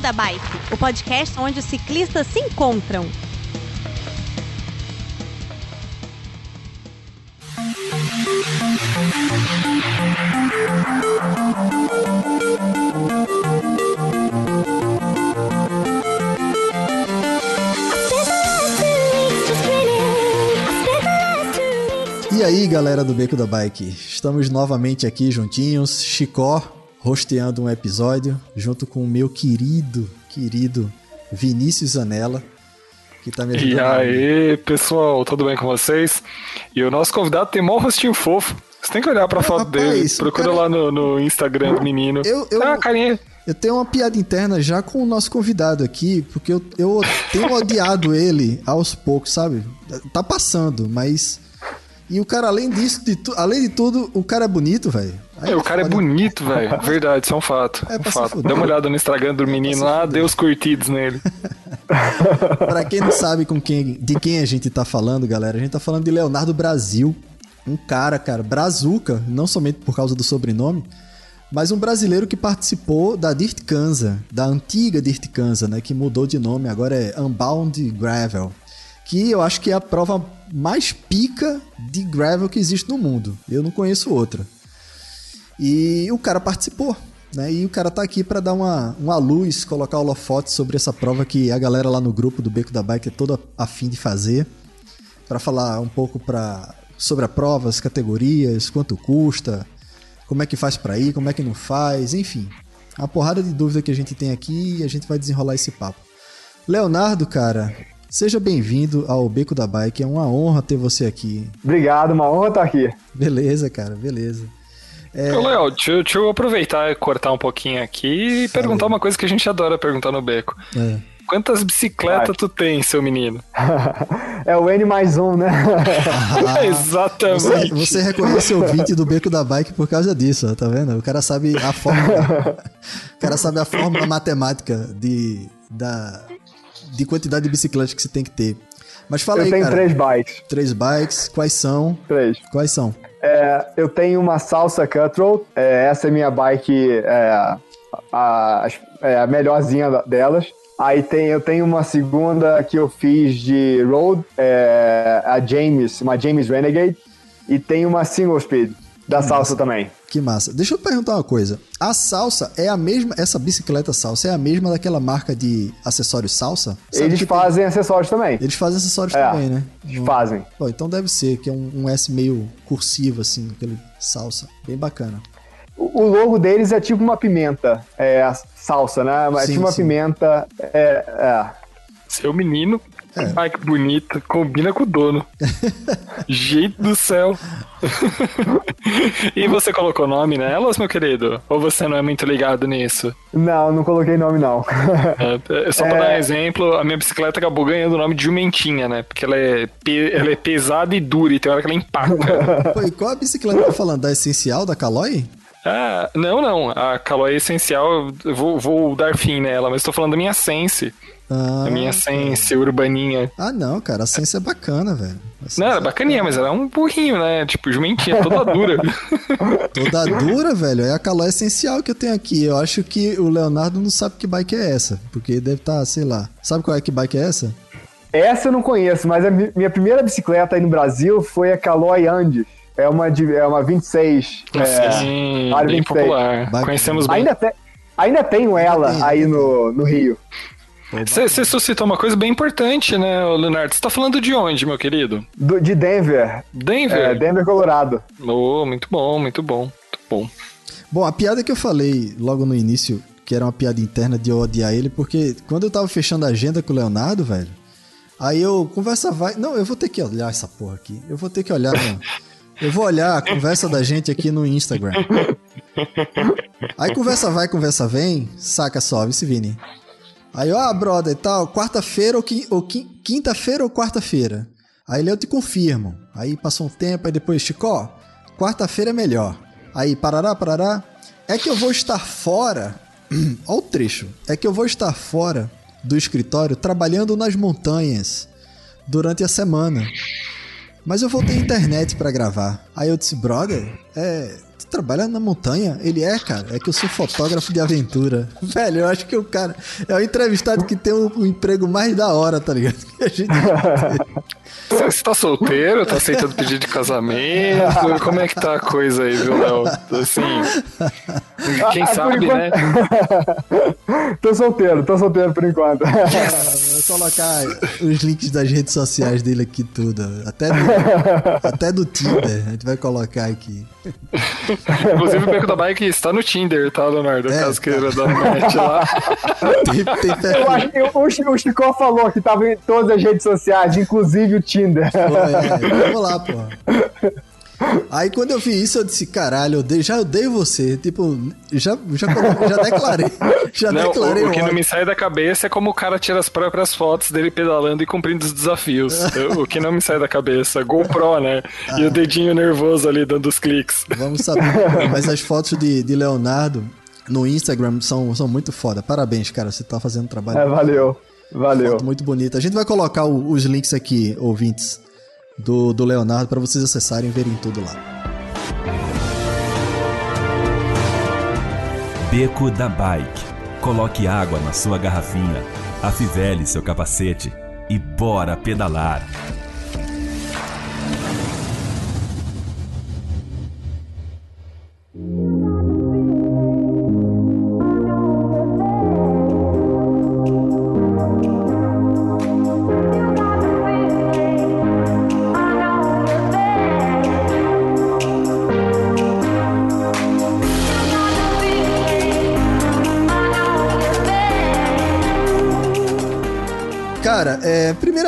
Beco da Bike, o podcast onde os ciclistas se encontram. E aí, galera do Beco da Bike, estamos novamente aqui juntinhos, Chicó rosteando um episódio junto com o meu querido, querido Vinícius Anela, que tá me ajudando. E aí, pessoal, tudo bem com vocês? E o nosso convidado tem mó rostinho fofo. Você tem que olhar pra Ah, foto rapaz, dele. Procura cara- lá no, no Instagram do menino. Eu- eu- Ah, carinha. Eu tenho uma piada interna já com o nosso convidado aqui, porque eu, eu tenho odiado ele aos poucos, sabe? Tá passando, mas. E o cara, além disso, de tu- além de tudo, o cara é bonito, velho. Aí É, o cara é bonito, velho. Verdade, isso é um fato. É um fato. Dá uma olhada no Instagram do menino se lá, dê os curtidos nele. Pra quem não sabe com quem, de quem a gente tá falando, galera, a gente tá falando de Leonardo Brasil. Um cara, cara, brazuca, não somente por causa do sobrenome, mas um brasileiro que participou da Dirt Kanza, da antiga Dirt Kanza, né, que mudou de nome, agora é Unbound Gravel, que eu acho que é a prova mais pica de gravel que existe no mundo. Eu não conheço outra. E o cara participou, né? E o cara tá aqui para dar uma, uma luz, colocar holofote sobre essa prova que a galera lá no grupo do Beco da Bike é toda afim de fazer, para falar um pouco pra, sobre a prova, as categorias, quanto custa, como é que faz para ir, como é que não faz, enfim. Uma porrada de dúvida que a gente tem aqui e a gente vai desenrolar esse papo. Leonardo, cara, seja bem-vindo ao Beco da Bike, é uma honra ter você aqui. Obrigado, uma honra estar aqui. Beleza, cara, beleza. É, Ô, Léo, deixa, eu- deixa eu aproveitar e cortar um pouquinho aqui e perguntar uma coisa que a gente adora perguntar no beco. é. Quantas bicicletas tu tem, seu menino? é o N mais um, né? Ah, Exatamente. Você, você reconhece o ouvinte do Beco da Bike por causa disso, ó, tá vendo? O cara sabe a fórmula. o cara sabe a fórmula matemática de, da, de quantidade de bicicletas que você tem que ter. Mas fala eu aí, tenho cara. três bikes. Três bikes, quais são? Três. Quais são? É, eu tenho uma Salsa Cutthroat. É, essa é minha bike, é, a, é a melhorzinha delas. Aí tem, eu tenho uma segunda que eu fiz de road, é, a James, uma James Renegade. E tem uma single speed da Salsa também. Que massa. Deixa eu perguntar uma coisa. A salsa é a mesma, essa bicicleta salsa é a mesma daquela marca de acessórios salsa? Sabe Eles que tem- fazem acessórios também. Eles fazem acessórios É, também, né? Eles fazem. Pô, então deve ser, que é um, um S meio cursivo, assim, aquele salsa. Bem bacana. O o logo deles é tipo uma pimenta, é a salsa, né? É Sim, tipo uma sim. pimenta. É, é. Seu menino, É. ai que bonita, combina com o dono. Jeito do céu. e você colocou nome nelas, meu querido? Ou você não é muito ligado nisso? Não, não coloquei nome não. É, só pra É. dar um exemplo, a minha bicicleta acabou ganhando o nome de jumentinha, né? Porque ela é, pe- ela é pesada e dura, e tem hora que ela empaca. Pô, e qual a bicicleta que tá falando? Da Essencial, da Caloi? ah, não, não. A Caloi Essencial, eu vou, vou dar fim nela, mas tô falando da minha Sense. Ah, a minha Sense urbaninha. ah, não, cara, a Sense é bacana, velho. Não, era é bacaninha, mas ela é um burrinho, né? Tipo, jumentinha, toda dura. Toda dura, velho. É a Caloi Essencial que eu tenho aqui. Eu acho que o Leonardo não sabe que bike é essa. Porque deve estar, sei lá. Sabe qual é que bike é essa? Essa eu não conheço, mas a mi- minha primeira bicicleta aí no Brasil foi a Caloi Andes. É uma, de, é uma 26. é, Sim, bem 26. popular. Bacana. Conhecemos bem. ainda, te, ainda tenho ela tem, aí no, no Rio. Você suscitou uma coisa bem importante, né, Leonardo? Você tá falando de onde, meu querido? Do- de Denver. Denver? É, Denver, Colorado. Oh, muito bom, muito bom, muito bom. Bom, a piada que eu falei logo no início, que era uma piada interna de eu odiar ele, porque quando eu tava fechando a agenda com o Leonardo, velho, aí eu, conversa vai. Não, eu vou ter que olhar essa porra aqui. Eu vou ter que olhar. no- Eu vou olhar a conversa da gente aqui no Instagram. Aí conversa vai, conversa vem, saca só, vice Vini. Aí, ó, brother, e tal, quarta-feira ou, qui- ou qui- quinta-feira ou quarta-feira? Aí ele, eu te confirmo. Aí passou um tempo, aí depois, Chicó, quarta-feira é melhor. Aí, parará, parará. É que eu vou estar fora. Olha o trecho. É que eu vou estar fora do escritório trabalhando nas montanhas durante a semana. Mas eu vou ter internet pra gravar. Aí eu disse, brother, é. Tu trabalha na montanha? Ele é, cara. É que eu sou fotógrafo de aventura. Velho, eu acho que o cara é o entrevistado que tem o, emprego mais da hora, tá ligado? Que a gente... Você tá solteiro? Tá aceitando pedido de casamento? Como é que tá a coisa aí, viu, Léo? Assim. Quem Ah, sabe, enquanto- né? tô solteiro, tô solteiro por enquanto. Vou colocar os links das redes sociais dele aqui, tudo. Até do, até do Tinder. A gente vai colocar aqui. Inclusive, o Beco da Bike está no Tinder, tá, Leonardo? É, Caso queira dar um match lá. Tem, tem Eu acho que o, o Chico falou que tava em todas as redes sociais, inclusive o Tinder. Pô, é, vamos lá, pô. Aí quando eu vi isso, eu disse, caralho, eu odeio, já odeio você. Tipo, já, já, já declarei. Já Não, declarei o, o que não me sai da cabeça é como o cara tira as próprias fotos dele pedalando e cumprindo os desafios. Eu- o que não me sai da cabeça. GoPro, né? E o dedinho nervoso ali dando os cliques. Vamos saber. Mas as fotos de, de Leonardo no Instagram são, são muito foda. Parabéns, cara. Você tá fazendo um trabalho É, valeu, valeu. foto muito bonito. A gente vai colocar o- os links aqui, ouvintes, do, do Leonardo, pra vocês acessarem e verem tudo lá. Beco da Bike. Coloque água na sua garrafinha, afivele seu capacete e bora pedalar.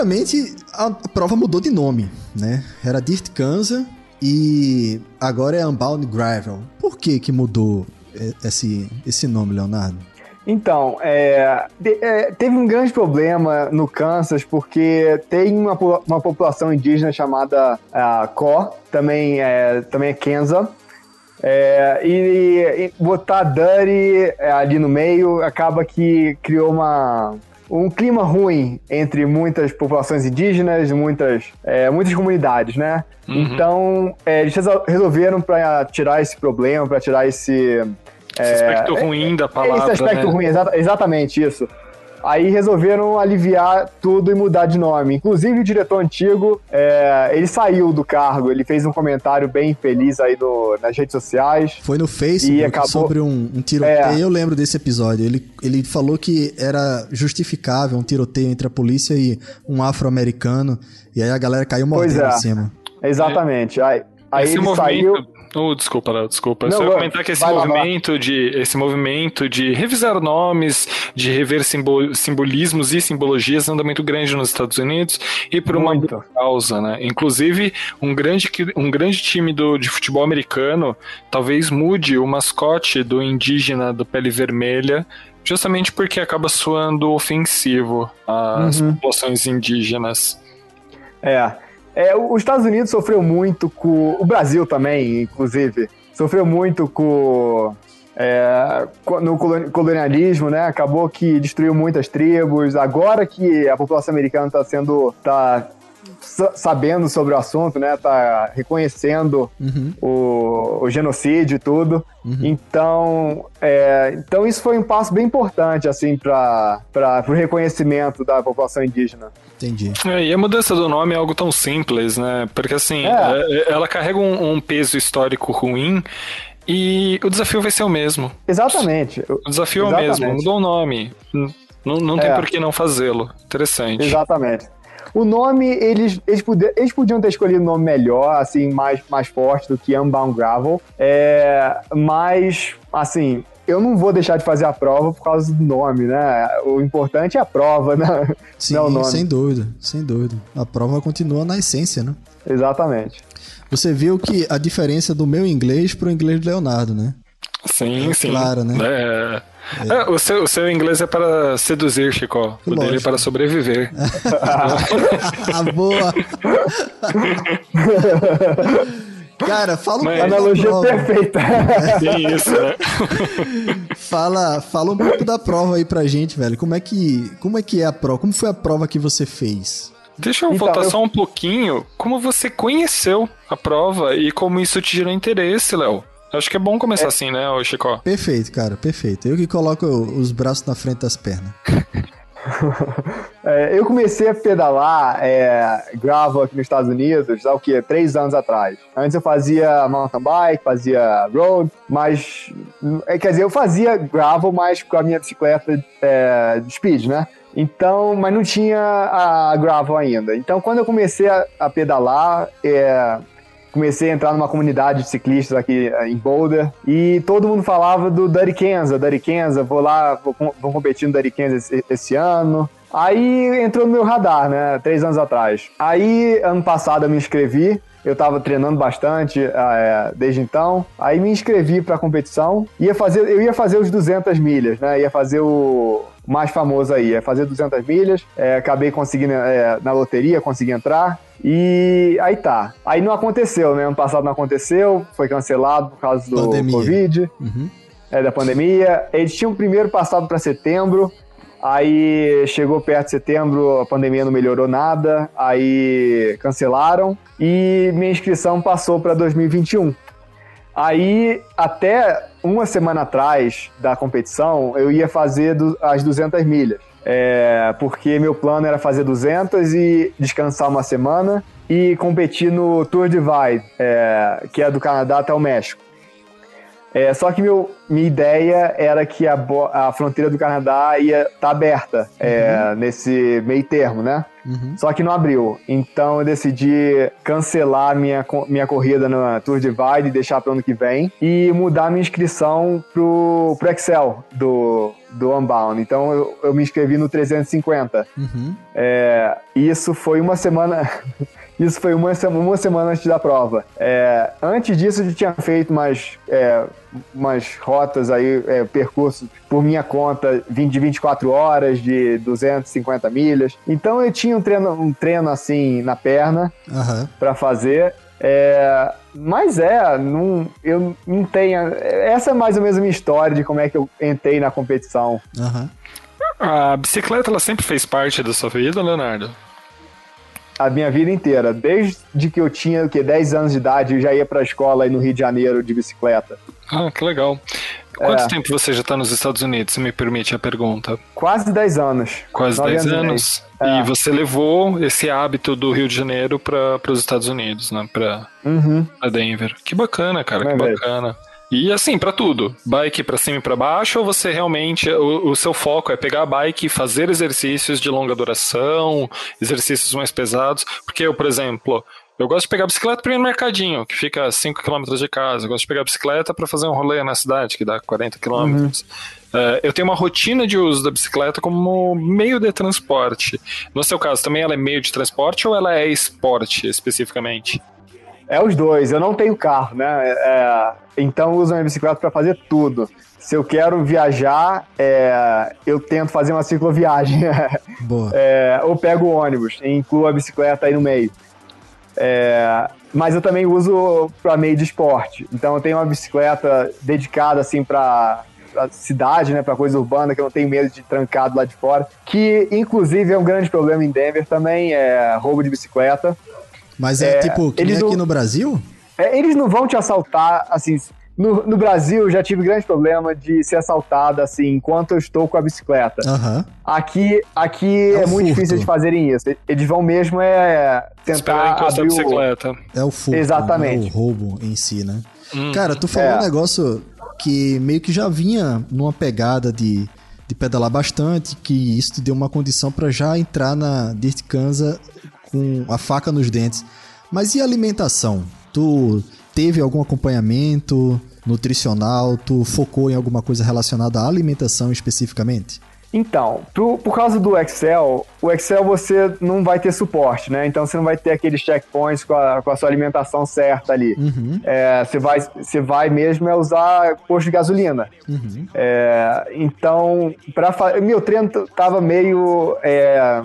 Primeiramente, a prova mudou de nome, né? Era Dirt Kansas e agora é Unbound Gravel. Por que que mudou é, esse, esse nome, Leonardo? Então, é, de- é, teve um grande problema no Kansas porque tem uma, uma população indígena chamada Ko, também é, também é Kenza. É, e, e botar Dirty é, ali no meio acaba que criou uma, um clima ruim entre muitas populações indígenas, muitas, é, muitas comunidades, né? Então, é, eles resol- resolveram para tirar esse problema, para tirar esse, Esse aspecto ruim da palavra, esse aspecto né? ruim, exata- exatamente isso. Aí resolveram aliviar tudo e mudar de nome. Inclusive o diretor antigo, é, ele saiu do cargo, ele fez um comentário bem infeliz aí no- nas redes sociais. Foi no Facebook E acabou- sobre um, um tiroteio. É. Eu lembro desse episódio. Ele, ele falou que era justificável um tiroteio entre a polícia e um afro-americano. E aí a galera caiu Pois mordendo é. em cima. Exatamente. Aí, aí esse ele movimento. saiu. Oh, desculpa, Léo, desculpa. Não, Só ia vai- comentar que esse vai vai movimento de esse movimento de revisar nomes, de rever simbo- simbolismos e simbologias anda muito grande nos Estados Unidos e por uma Muito. causa, né? Inclusive, um grande, um grande time do, de futebol americano talvez mude o mascote do indígena do pele vermelha, justamente porque acaba soando ofensivo às Uhum. populações indígenas. É. É, os Estados Unidos sofreu muito com. O Brasil também, inclusive, sofreu muito com. é, no coloni- colonialismo, né? Acabou que destruiu muitas tribos. Agora que a população americana está sendo. tá sabendo sobre o assunto, né? Tá reconhecendo Uhum, o, o genocídio e tudo. uhum. Então, é, então isso foi um passo bem importante assim para o reconhecimento da população indígena. Entendi. É, e a mudança do nome é algo tão simples, né? Porque assim, É. é- ela carrega um, um peso histórico ruim e o desafio vai ser o mesmo. Exatamente. O desafio é o mesmo, Exatamente. mudou o nome. Não, não tem É. por que não fazê-lo. Interessante. Exatamente. O nome, eles, eles, poder- eles podiam ter escolhido um nome melhor, assim, mais, mais forte do que Unbound Gravel. É, mas, assim, eu não vou deixar de fazer a prova por causa do nome, né? O importante é a prova, né? Sim, Não é o nome. sem dúvida, sem dúvida. A prova continua na essência, né? Exatamente. Você viu que a diferença do meu inglês pro inglês do Leonardo, né? Sim, É sim. claro, né? É. É, o, seu, o seu inglês é para seduzir, Chico. O dele é para sobreviver. ah, boa! Cara, fala um Mas- pouco da Analogia prova. perfeita. Tem isso, né? Fala, fala um pouco da prova aí pra gente, velho. Como é que, como é que é a prova? Como foi a prova que você fez? Deixa eu Então, voltar eu- só um pouquinho. Como você conheceu a prova e como isso te gerou interesse, Léo? Acho que é bom começar é. assim, né, ô Chico? Perfeito, cara, perfeito. Eu que coloco os braços na frente das pernas. é, eu comecei a pedalar é, gravel aqui nos Estados Unidos há o quê? Três anos atrás. Antes eu fazia mountain bike, fazia road, mas. É, quer dizer, eu fazia gravel, mas com a minha bicicleta é, de speed, né? Então, mas não tinha a gravel ainda. Então, quando eu comecei a, a pedalar, é, comecei a entrar numa comunidade de ciclistas aqui eh, em Boulder e todo mundo falava do Dirty Kansas, Dirty Kansas, vou lá, vou, vou competir no Dirty Kansas esse, esse ano. Aí entrou no meu radar, né? Três anos atrás. Aí, ano passado, eu me inscrevi. Eu estava treinando bastante é, desde então. Aí me inscrevi para a competição. Ia fazer, eu ia fazer os 200 milhas, né? Ia fazer o mais famoso aí, ia fazer 200 milhas. É, acabei conseguindo é, na loteria, consegui entrar. E aí tá. Aí não aconteceu, né? Ano passado não aconteceu, foi cancelado por causa do pandemia. Covid, uhum. é, da pandemia. Eles tinham primeiro passado para setembro, aí chegou perto de setembro, a pandemia não melhorou nada, aí cancelaram e minha inscrição passou para 2021. Aí, até uma semana atrás da competição, eu ia fazer do, as 200 milhas é, porque meu plano era fazer 200 e descansar uma semana e competir no Tour Divide, é, que é do Canadá até o México. É, só que meu, minha ideia era que a, a fronteira do Canadá ia estar tá aberta é, uhum. nesse meio termo, né? Uhum. Só que não abriu. Então eu decidi cancelar minha, minha corrida na Tour Divide e deixar para o ano que vem e mudar minha inscrição pro, pro Excel do, do Unbound. Então eu, eu me inscrevi no 350. Uhum. É, isso foi uma semana. Isso foi uma, uma semana antes da prova. É, antes disso, eu tinha feito umas, é, umas rotas aí, é, percursos por minha conta, 20, de 24 horas, de 250 milhas. Então eu tinha um treino, um treino assim na perna uhum. para fazer. É, mas é, não, eu não tenho. Essa é mais ou menos a minha história de como é que eu entrei na competição. Uhum. A bicicleta ela sempre fez parte da sua vida, Leonardo? A minha vida inteira. Desde que eu tinha o que, 10 anos de idade, eu já ia para a escola aí no Rio de Janeiro de bicicleta. Ah, que legal. Quanto é. tempo você já está nos Estados Unidos, se me permite a pergunta? Quase 10 anos. Quase 10 anos. É. E você levou esse hábito do Rio de Janeiro para os Estados Unidos, né? Para uhum. Denver. Que bacana, cara, que bacana. E assim, para tudo. Bike para cima e para baixo, ou você realmente. O, o, seu foco é pegar a bike e fazer exercícios de longa duração, exercícios mais pesados. Porque eu, por exemplo, eu gosto de pegar a bicicleta para ir no mercadinho, que fica a 5 km de casa. Eu gosto de pegar a bicicleta para fazer um rolê na cidade, que dá 40 km. Uhum. Uh, eu tenho uma rotina de uso da bicicleta como meio de transporte. No seu caso, também ela é meio de transporte ou ela é esporte especificamente? É os dois. Eu não tenho carro, né? É, então uso a minha bicicleta para fazer tudo. Se eu quero viajar, é, eu tento fazer uma cicloviagem. Boa. É, ou pego o ônibus e incluo a bicicleta aí no meio. É, mas eu também uso para meio de esporte. Então eu tenho uma bicicleta dedicada assim para cidade, né, para coisa urbana, que eu não tenho medo de trancado lá de fora, que inclusive é um grande problema em Denver também, é roubo de bicicleta. Mas é, é tipo, que nem aqui não, no Brasil? É, eles não vão te assaltar, assim. No, no Brasil, já tive grande problema de ser assaltada, assim, enquanto eu estou com a bicicleta. Uhum. Aqui, aqui é, é muito furto. difícil de fazerem isso. Eles vão mesmo é tentar abrir a bicicleta. O... É o furto, Exatamente. É o roubo em si, né? Hum. Cara, tu falou é. um negócio que meio que já vinha numa pegada de, de pedalar bastante, que isso te deu uma condição para já entrar na Dirt Kansas com a faca nos dentes. Mas e a alimentação? Tu teve algum acompanhamento nutricional? Tu focou em alguma coisa relacionada à alimentação especificamente? Então, por, por causa do Excel, o Excel você não vai ter suporte, né? Então você não vai ter aqueles checkpoints com a, com a sua alimentação certa ali. Uhum. É, você, vai, você vai mesmo é usar posto de gasolina. Uhum. É, então, para meu treino tava meio. É,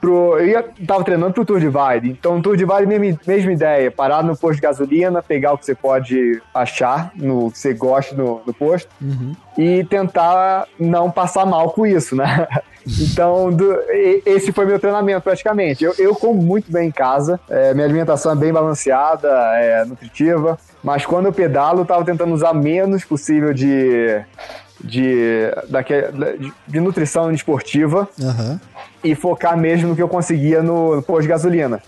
pro. Eu ia, tava treinando pro Tour Divide. Então, Tour Divide, mesma, mesma ideia. Parar no posto de gasolina, pegar o que você pode achar, no que você gosta no, no posto, Uhum. e tentar não passar mal com isso, né? Então, do- esse foi meu treinamento praticamente. Eu, eu como muito bem em casa, é, minha alimentação é bem balanceada, é nutritiva, mas quando eu pedalo, eu tava tentando usar menos possível de, de, daque- de, nutrição esportiva Aham. e focar mesmo no que eu conseguia no, posto de gasolina.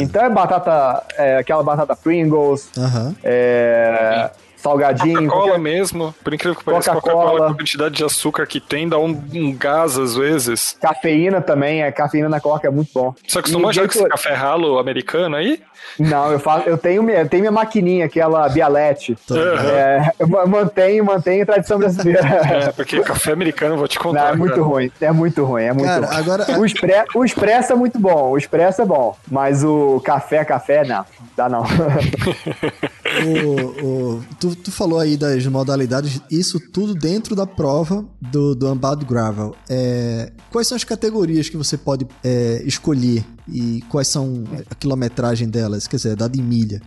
Então é batata, é, aquela batata Pringles, Aham. é, salgadinho, Coca-Cola qualquer- mesmo, por incrível que pareça, Coca-Cola. Com a quantidade de açúcar que tem dá um, um gás às vezes. cafeína também, é, cafeína na coca é muito bom. Você acostumou E já com esse café ralo americano aí? Não, eu faço, eu tenho, minha- eu tenho minha maquininha, aquela Bialete. Ligado. É, eu ma- mantenho, mantenho a tradição brasileira. É, porque café americano, eu vou te Não, contar. é muito cara. ruim, é muito ruim, é muito Cara, ruim. agora- O, expre, o expresso é muito bom, o expresso é bom, mas o café, café, não, dá não. O- o- tu, tu falou aí das modalidades, isso tudo dentro da prova do, do Unbound Gravel. É, quais são as categorias que você pode é, escolher e quais são a quilometragem delas? Quer dizer, dada em milha.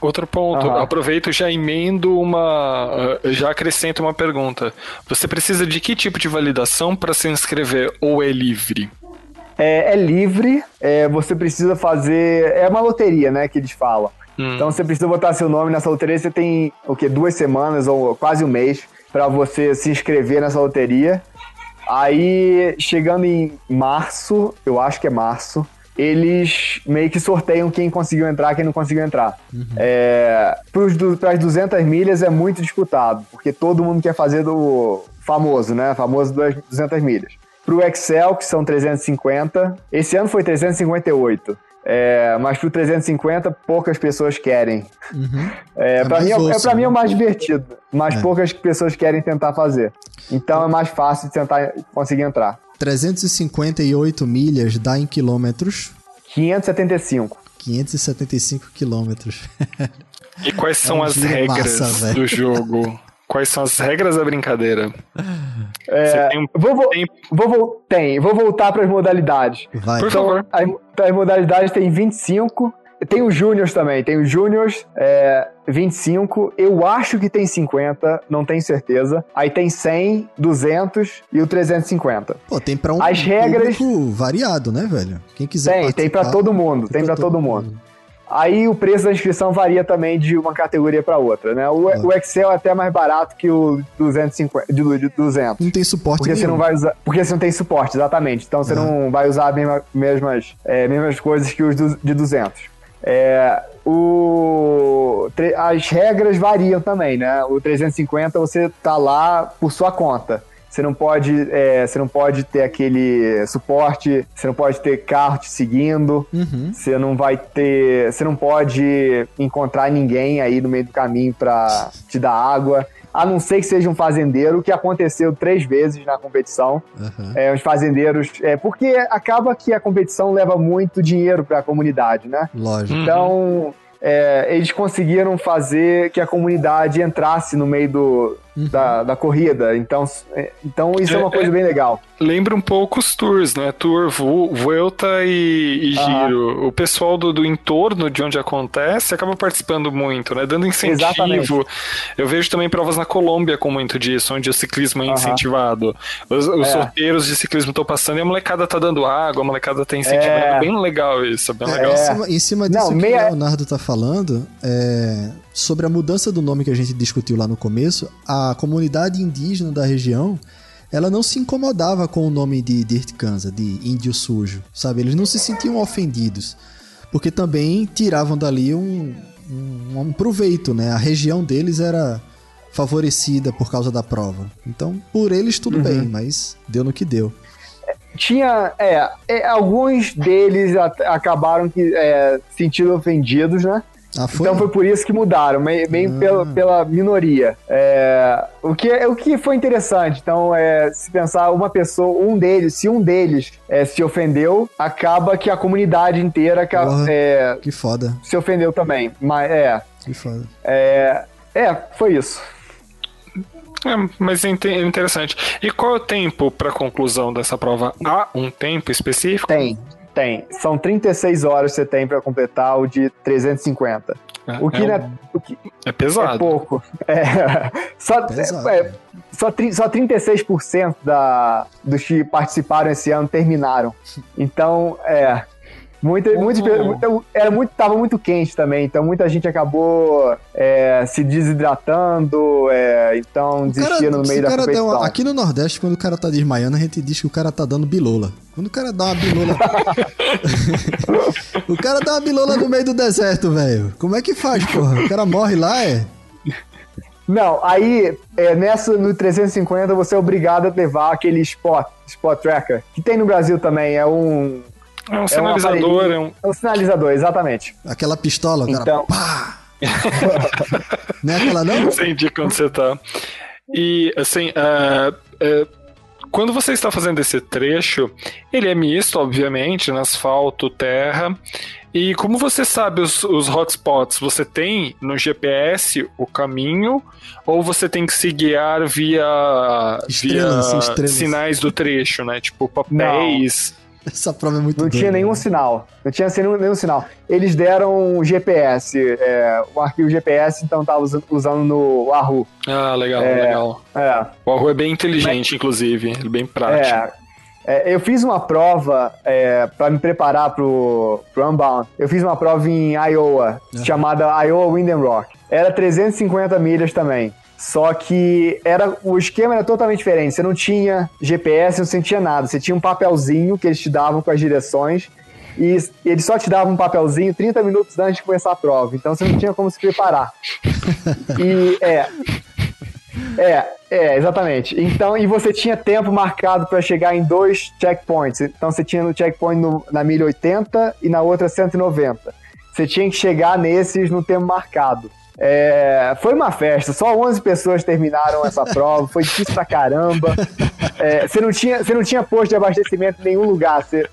Outro ponto, Aham. aproveito e já emendo uma. uh, Já acrescento uma pergunta. Você precisa de que tipo de validação para se inscrever ou é livre? É, é livre, é, você precisa fazer, é uma loteria, né, que eles falam. Hum. Então você precisa botar seu nome nessa loteria. Você tem o quê? Duas semanas ou quase um mês para você se inscrever nessa loteria. Aí chegando em março, eu acho que é março, eles meio que sorteiam quem conseguiu entrar, quem não conseguiu entrar. É, Para as 200 milhas é muito disputado, porque todo mundo quer fazer do famoso, né? Famoso das 200 milhas. Pro Excel, que são 350, esse ano foi 358. É, mas pro 350, poucas pessoas querem. É, É pra mais mim, é, é, mim é o né? mais divertido, mas É. poucas pessoas querem tentar fazer. Então é mais fácil de tentar conseguir entrar. 358 milhas dá em quilômetros, 575. 575 quilômetros. E quais são um as regras massa, do jogo? Quais são as regras da brincadeira? É, tem um vou, vo- tempo. vou, vo- tem, vou voltar para as modalidades. Vai. Por favor. As, as modalidades tem 25. Tem os Júniors também. Tem os Júniors, é, 25. Eu acho que tem 50, não tenho certeza. Aí tem 100, 200 e o 350. Pô, tem pra um As regras- variado, né, velho? Quem quiser Tem, tem para participar, todo mundo. Tem pra para todo mundo. Aí o preço da inscrição varia também de uma categoria para outra, né? O, o Excel é até mais barato que o 250, de, de 200. Não tem suporte Porque você nenhum. não vai usar. Porque você não tem suporte, exatamente. Então você Aham. não vai usar as mesma- mesmas, é, mesmas coisas que os de 200. É, o, as regras variam também, né? O 350 você tá lá por sua conta. Você não pode, é, você não pode ter aquele suporte, você não pode ter carro te seguindo, Uhum. você não vai ter, você não pode encontrar ninguém aí no meio do caminho pra te dar água, a não ser que seja um fazendeiro, que aconteceu três vezes na competição. Aham. É, os fazendeiros, é, porque acaba que a competição leva muito dinheiro para a comunidade, né? Lógico. Então, é, eles conseguiram fazer que a comunidade entrasse no meio do, da, da corrida. Então, é, então isso é uma É, coisa bem legal. Lembra um pouco os tours, né? Tour, Vu- Vuelta e, e Aham. Giro. O pessoal do, do entorno de onde acontece acaba participando muito, né? Dando incentivo. Exatamente. Eu vejo também provas na Colômbia com muito disso, onde o ciclismo é incentivado. Os, os É. sorteiros de ciclismo estão passando e a molecada tá dando água, a molecada tá incentivando. É. É bem legal isso, é bem É, legal. Em cima, em cima disso Não, que meia- o Leonardo tá falando, é, sobre a mudança do nome que a gente discutiu lá no começo, a comunidade indígena da região, ela não se incomodava com o nome de Dirt Kanza, de índio sujo, sabe? Eles não se sentiam ofendidos, porque também tiravam dali um, um, um proveito, né? A região deles era favorecida por causa da prova. Então, por eles tudo bem, mas deu no que deu. Tinha, é, é, alguns deles acabaram que é, sentindo ofendidos, né? Ah, foi? Então foi por isso que mudaram, meio, meio Ah. pela, pela minoria. É, o, que, o que foi interessante, então, é, se pensar uma pessoa, um deles, se um deles é, se ofendeu, acaba que a comunidade inteira ca- Porra. é, Que foda, se ofendeu também. Mas é, que foda. é, é, foi isso. É, mas é inte- interessante. E qual é o tempo para conclusão dessa prova? Há um tempo específico? Tem. Tem. São 36 horas que você tem pra completar o de 350. O que, é, não é, um- o que é é pesado. pouco. É, só, Pesado. é, só, tri- só 36% da, dos que participaram esse ano terminaram. Então, é. Muita, muitas pe- muita- era muito, tava muito quente também, então muita gente acabou é, se desidratando, é, então O cara- desistindo no meio da competição. uma- aqui no Nordeste, quando o cara tá desmaiando, a gente diz que o cara tá dando bilola. Quando o cara dá uma bilola. o cara dá uma bilola no meio do deserto, velho. Como é que faz, porra? O cara morre lá, é? Não, aí é, nessa no 350 você é obrigado a levar aquele spot, spot tracker, que tem no Brasil também, é um, É um sinalizador, é um. é um sinalizador, exatamente. Aquela pistola, cara. Então- Pá! não é aquela não? Entendi quando você tá. E, assim, é, é, quando você está fazendo esse trecho, ele é misto, obviamente, no asfalto, terra. E como você sabe os, os hotspots? Você tem no GPS o caminho ou você tem que se guiar via, Estrelas, via estrelas. sinais do trecho, né? Tipo papéis. Essa prova é muito Não doida, tinha nenhum né? sinal. Não tinha nenhum, nenhum sinal. Eles deram GPS, é, o arquivo GPS, então tava usando, usando no Wahoo. Ah, legal, É. legal. É, O Arru é bem inteligente, inclusive. Ele é bem prático. é, é, eu fiz uma prova é, para me preparar pro, pro Unbound. Eu fiz uma prova em Iowa, chamada Iowa Wind and Rock. Era 350 milhas também. Só que era o esquema era totalmente diferente. Você não tinha GPS, não sentia nada. Você tinha um papelzinho que eles te davam com as direções. E eles só te davam um papelzinho 30 minutos antes de começar a prova. Então você não tinha como se preparar. E é. É, é, exatamente. Então, e você tinha tempo marcado para chegar em dois checkpoints. Então você tinha no checkpoint no- na milha 80 e na outra 190. Você tinha que chegar nesses no tempo marcado. É, foi uma festa, só 11 pessoas terminaram essa prova, foi difícil pra caramba. É, você, não tinha, você não tinha posto de abastecimento em nenhum lugar. Você,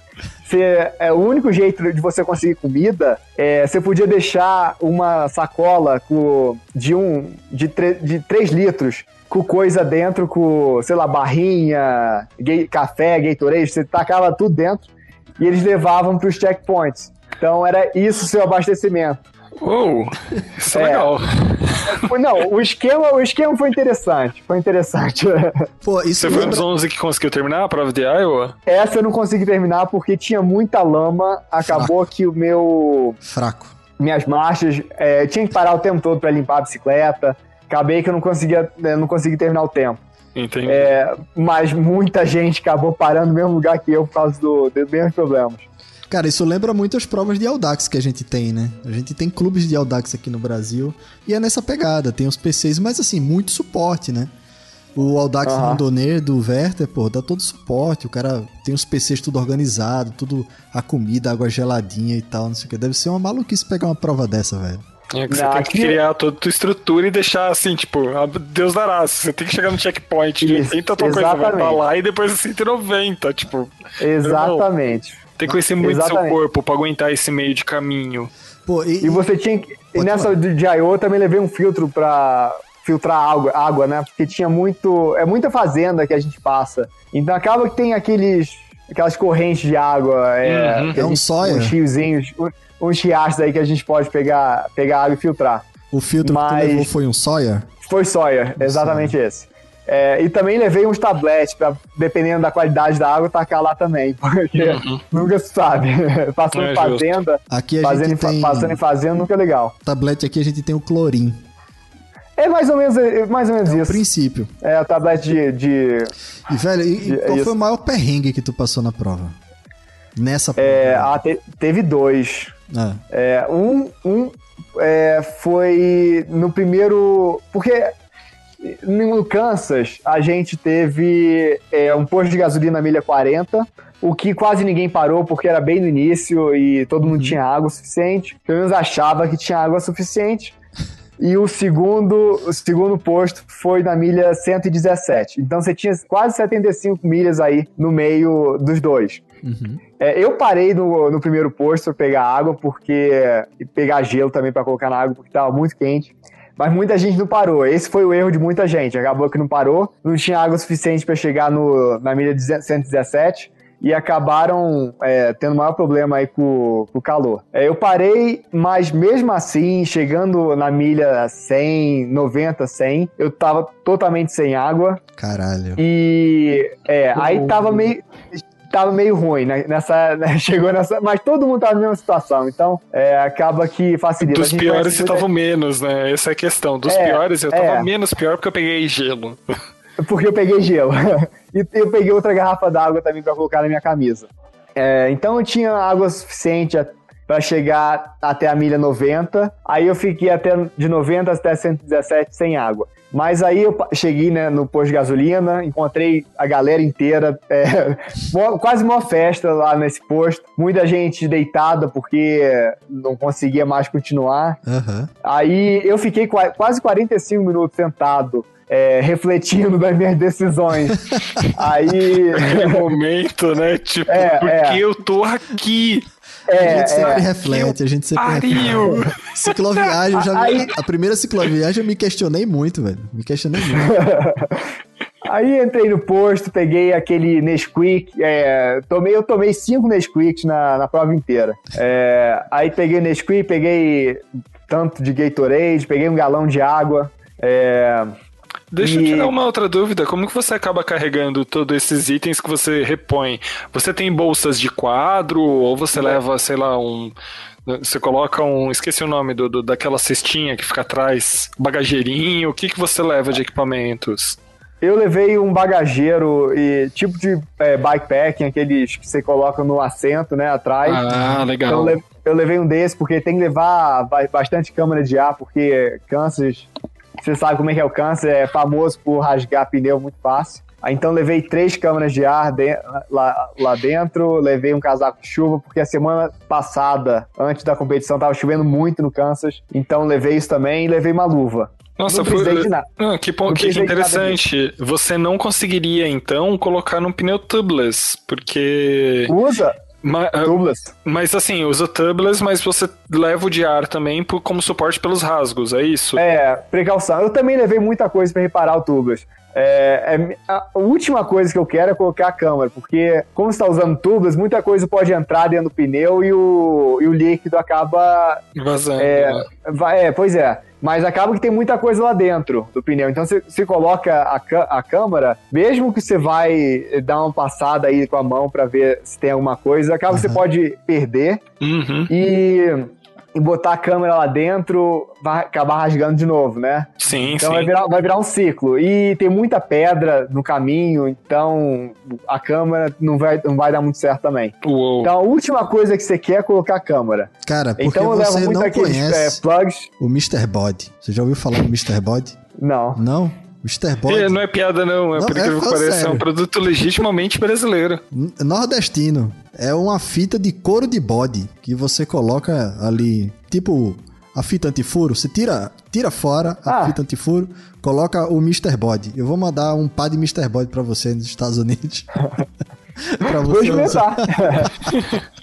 você- é, o único jeito de você conseguir comida é você podia deixar uma sacola com, de um de, tre- de 3 litros com coisa dentro, com, sei lá, barrinha, ga- café, Gatorade, você tacava tudo dentro e eles levavam para os checkpoints. Então era isso o seu abastecimento. Uou, isso é, É. legal. Foi- Não, o esquema, o esquema foi interessante. Foi interessante. Pô, isso Você foi um dos lembra... 11 que conseguiu terminar a prova de Iowa? Essa eu não consegui terminar porque tinha muita lama. Acabou que o meu. Fraco. Minhas marchas. é, tinha que parar o tempo todo para limpar a bicicleta. Acabei que eu não conseguia, eu não consegui terminar o tempo. Entendi. É, mas muita gente acabou parando no mesmo lugar que eu por causa do, dos mesmos problemas. Cara, isso lembra muito as provas de Audax que a gente tem, né? A gente tem clubes de Audax aqui no Brasil e é nessa pegada. Tem os PCs, mas assim, muito suporte, né? O Audax Aham. Randonner do Werther, pô, dá todo suporte. O cara tem os PCs tudo organizado, tudo a comida, água geladinha e tal, não sei o que. Deve ser uma maluquice pegar uma prova dessa, velho. É que você Não, tem que criar toda a tua estrutura e deixar assim, tipo, a Deus dará. Você tem que chegar no checkpoint de Isso, 80 tua coisa vai pra lá e depois 190, tipo. Exatamente. Tem que conhecer muito seu Exatamente. corpo pra aguentar esse meio de caminho. Pô, e, E você tinha que. E nessa falar. de I.O. eu também levei um filtro pra filtrar água, água, né? Porque tinha muito. É muita fazenda que a gente passa. Então acaba que tem aqueles. aquelas correntes de água. É, Uhum. que É um gente- Sawyer. Uns riozinhos, um- uns riachos aí que a gente pode pegar, pegar água e filtrar. o filtro que mas- tu levou foi um Sawyer? Foi Sawyer, exatamente esse. É, e também levei uns tabletes pra, dependendo da qualidade da água, tacar lá também. Porque nunca se sabe. Passando É em fazenda, Aqui a fazendo, em tem... passando em fazenda nunca é legal. Tablete aqui a gente tem o Clorim. É mais ou menos, é mais ou menos É o isso. princípio. É, o tablete de. de E, velho, e, e É qual isso. foi o maior perrengue que tu passou na prova? Nessa prova. é, ah, te- teve dois. Ah, É, um um é, foi no primeiro. Porque no Kansas a gente teve é, um posto de gasolina na milha 40, o que quase ninguém parou porque era bem no início e todo mundo tinha água suficiente. Pelo menos achava que tinha água suficiente. E o segundo, o segundo posto foi na milha 117. Então você tinha quase 75 milhas aí no meio dos dois. uhum. É, eu parei no, no primeiro posto para pegar água, porque. e pegar gelo também para colocar na água, porque estava muito quente. Mas muita gente não parou. Esse foi o erro de muita gente. Acabou que não parou, não tinha água suficiente para chegar no, na milha 117. e acabaram é, tendo maior problema aí com, com o calor. É, eu parei, mas mesmo assim, chegando na milha 100, 90, 100, eu tava totalmente sem água. Caralho. E é, aí tava meio tava meio ruim né? nessa né? chegou nessa mas todo mundo tava na mesma situação. Então é, acaba que facilita. Dos piores você tava menos né? Essa é a questão. Dos é, piores eu tava é. menos pior porque eu peguei gelo. Porque eu peguei gelo. E eu peguei outra garrafa d'água também para colocar na minha camisa. É, então eu tinha água suficiente para chegar até a milha 90 aí eu fiquei até de 90 até 117 sem água mas aí eu cheguei né, no posto de gasolina, encontrei a galera inteira, é, quase uma festa lá nesse posto. Muita gente deitada porque não conseguia mais continuar. Uhum. Aí eu fiquei quase 45 minutos sentado é, refletindo das minhas decisões. Aí. Aquele momento, né? Tipo, é, porque é. eu tô aqui. É, a gente sempre é. reflete, a gente sempre Pariu. reflete. Cicloviagem, já Aí... a primeira cicloviagem eu me questionei muito, velho. Me questionei muito. Aí entrei no posto, peguei aquele Nesquik, é, tomei, eu tomei cinco Nesquiks na, na prova inteira. É, aí peguei Nesquik, peguei tanto de Gatorade, peguei um galão de água. É, Deixa e... eu tirar uma outra dúvida. Como que você acaba carregando todos esses itens que você repõe? Você tem bolsas de quadro ou você leva, sei lá, um. Você coloca um. Esqueci o nome do, do daquela cestinha que fica atrás, bagageirinho. O que, que você leva de equipamentos? Eu levei um bagageiro e tipo de é, bikepacking, aqueles que você coloca no assento, né, atrás. Ah, legal. Então, eu levei um desse porque tem que levar bastante câmara de ar, porque Kansas você sabe como é que é o câncer, é famoso por rasgar pneu muito fácil. Então levei três câmeras de ar de, lá, lá dentro, levei um casaco de chuva, porque a semana passada, antes da competição, tava chovendo muito no Kansas. Então levei isso também e levei uma luva. Nossa, não foi. De nada. Ah, que, bom, que interessante. Você não conseguiria, então, colocar num pneu tubeless, porque. Usa! Ma tubeless. Mas assim, usa tubeless, mas você leva o de ar também por, como suporte pelos rasgos, é isso? É, precaução. Eu também levei muita coisa para reparar o tubeless. É, é, a última coisa que eu quero é colocar a câmera, porque como você está usando tubeless, muita coisa pode entrar dentro do pneu e o, e o líquido acaba vazando. É, né? vai, é, pois é mas acaba que tem muita coisa lá dentro do pneu. Então você, você coloca a, a câmera, mesmo que você vai dar uma passada aí com a mão para ver se tem alguma coisa, acaba uhum. que você pode perder. Uhum. E e botar a câmera lá dentro, vai acabar rasgando de novo, né? Sim, então sim. Vai virar, vai virar um ciclo. E tem muita pedra no caminho, então a câmera não vai, não vai dar muito certo também. Uou. Então a última coisa que você quer é colocar a câmera. Cara, porque então, eu levo muito não conhece é, plugs. o Mr. Body. Você já ouviu falar do Mr. Body? Não. Não? Mr. Body. É, não é piada, não. É não, porque é, parece é um produto legitimamente brasileiro. Nordestino. É uma fita de couro de bode que você coloca ali, tipo a fita antifuro. Você tira, tira fora a ah. fita antifuro, coloca o Mr. Body. Eu vou mandar um par de Mr. Body pra você nos Estados Unidos. pra você vou experimentar.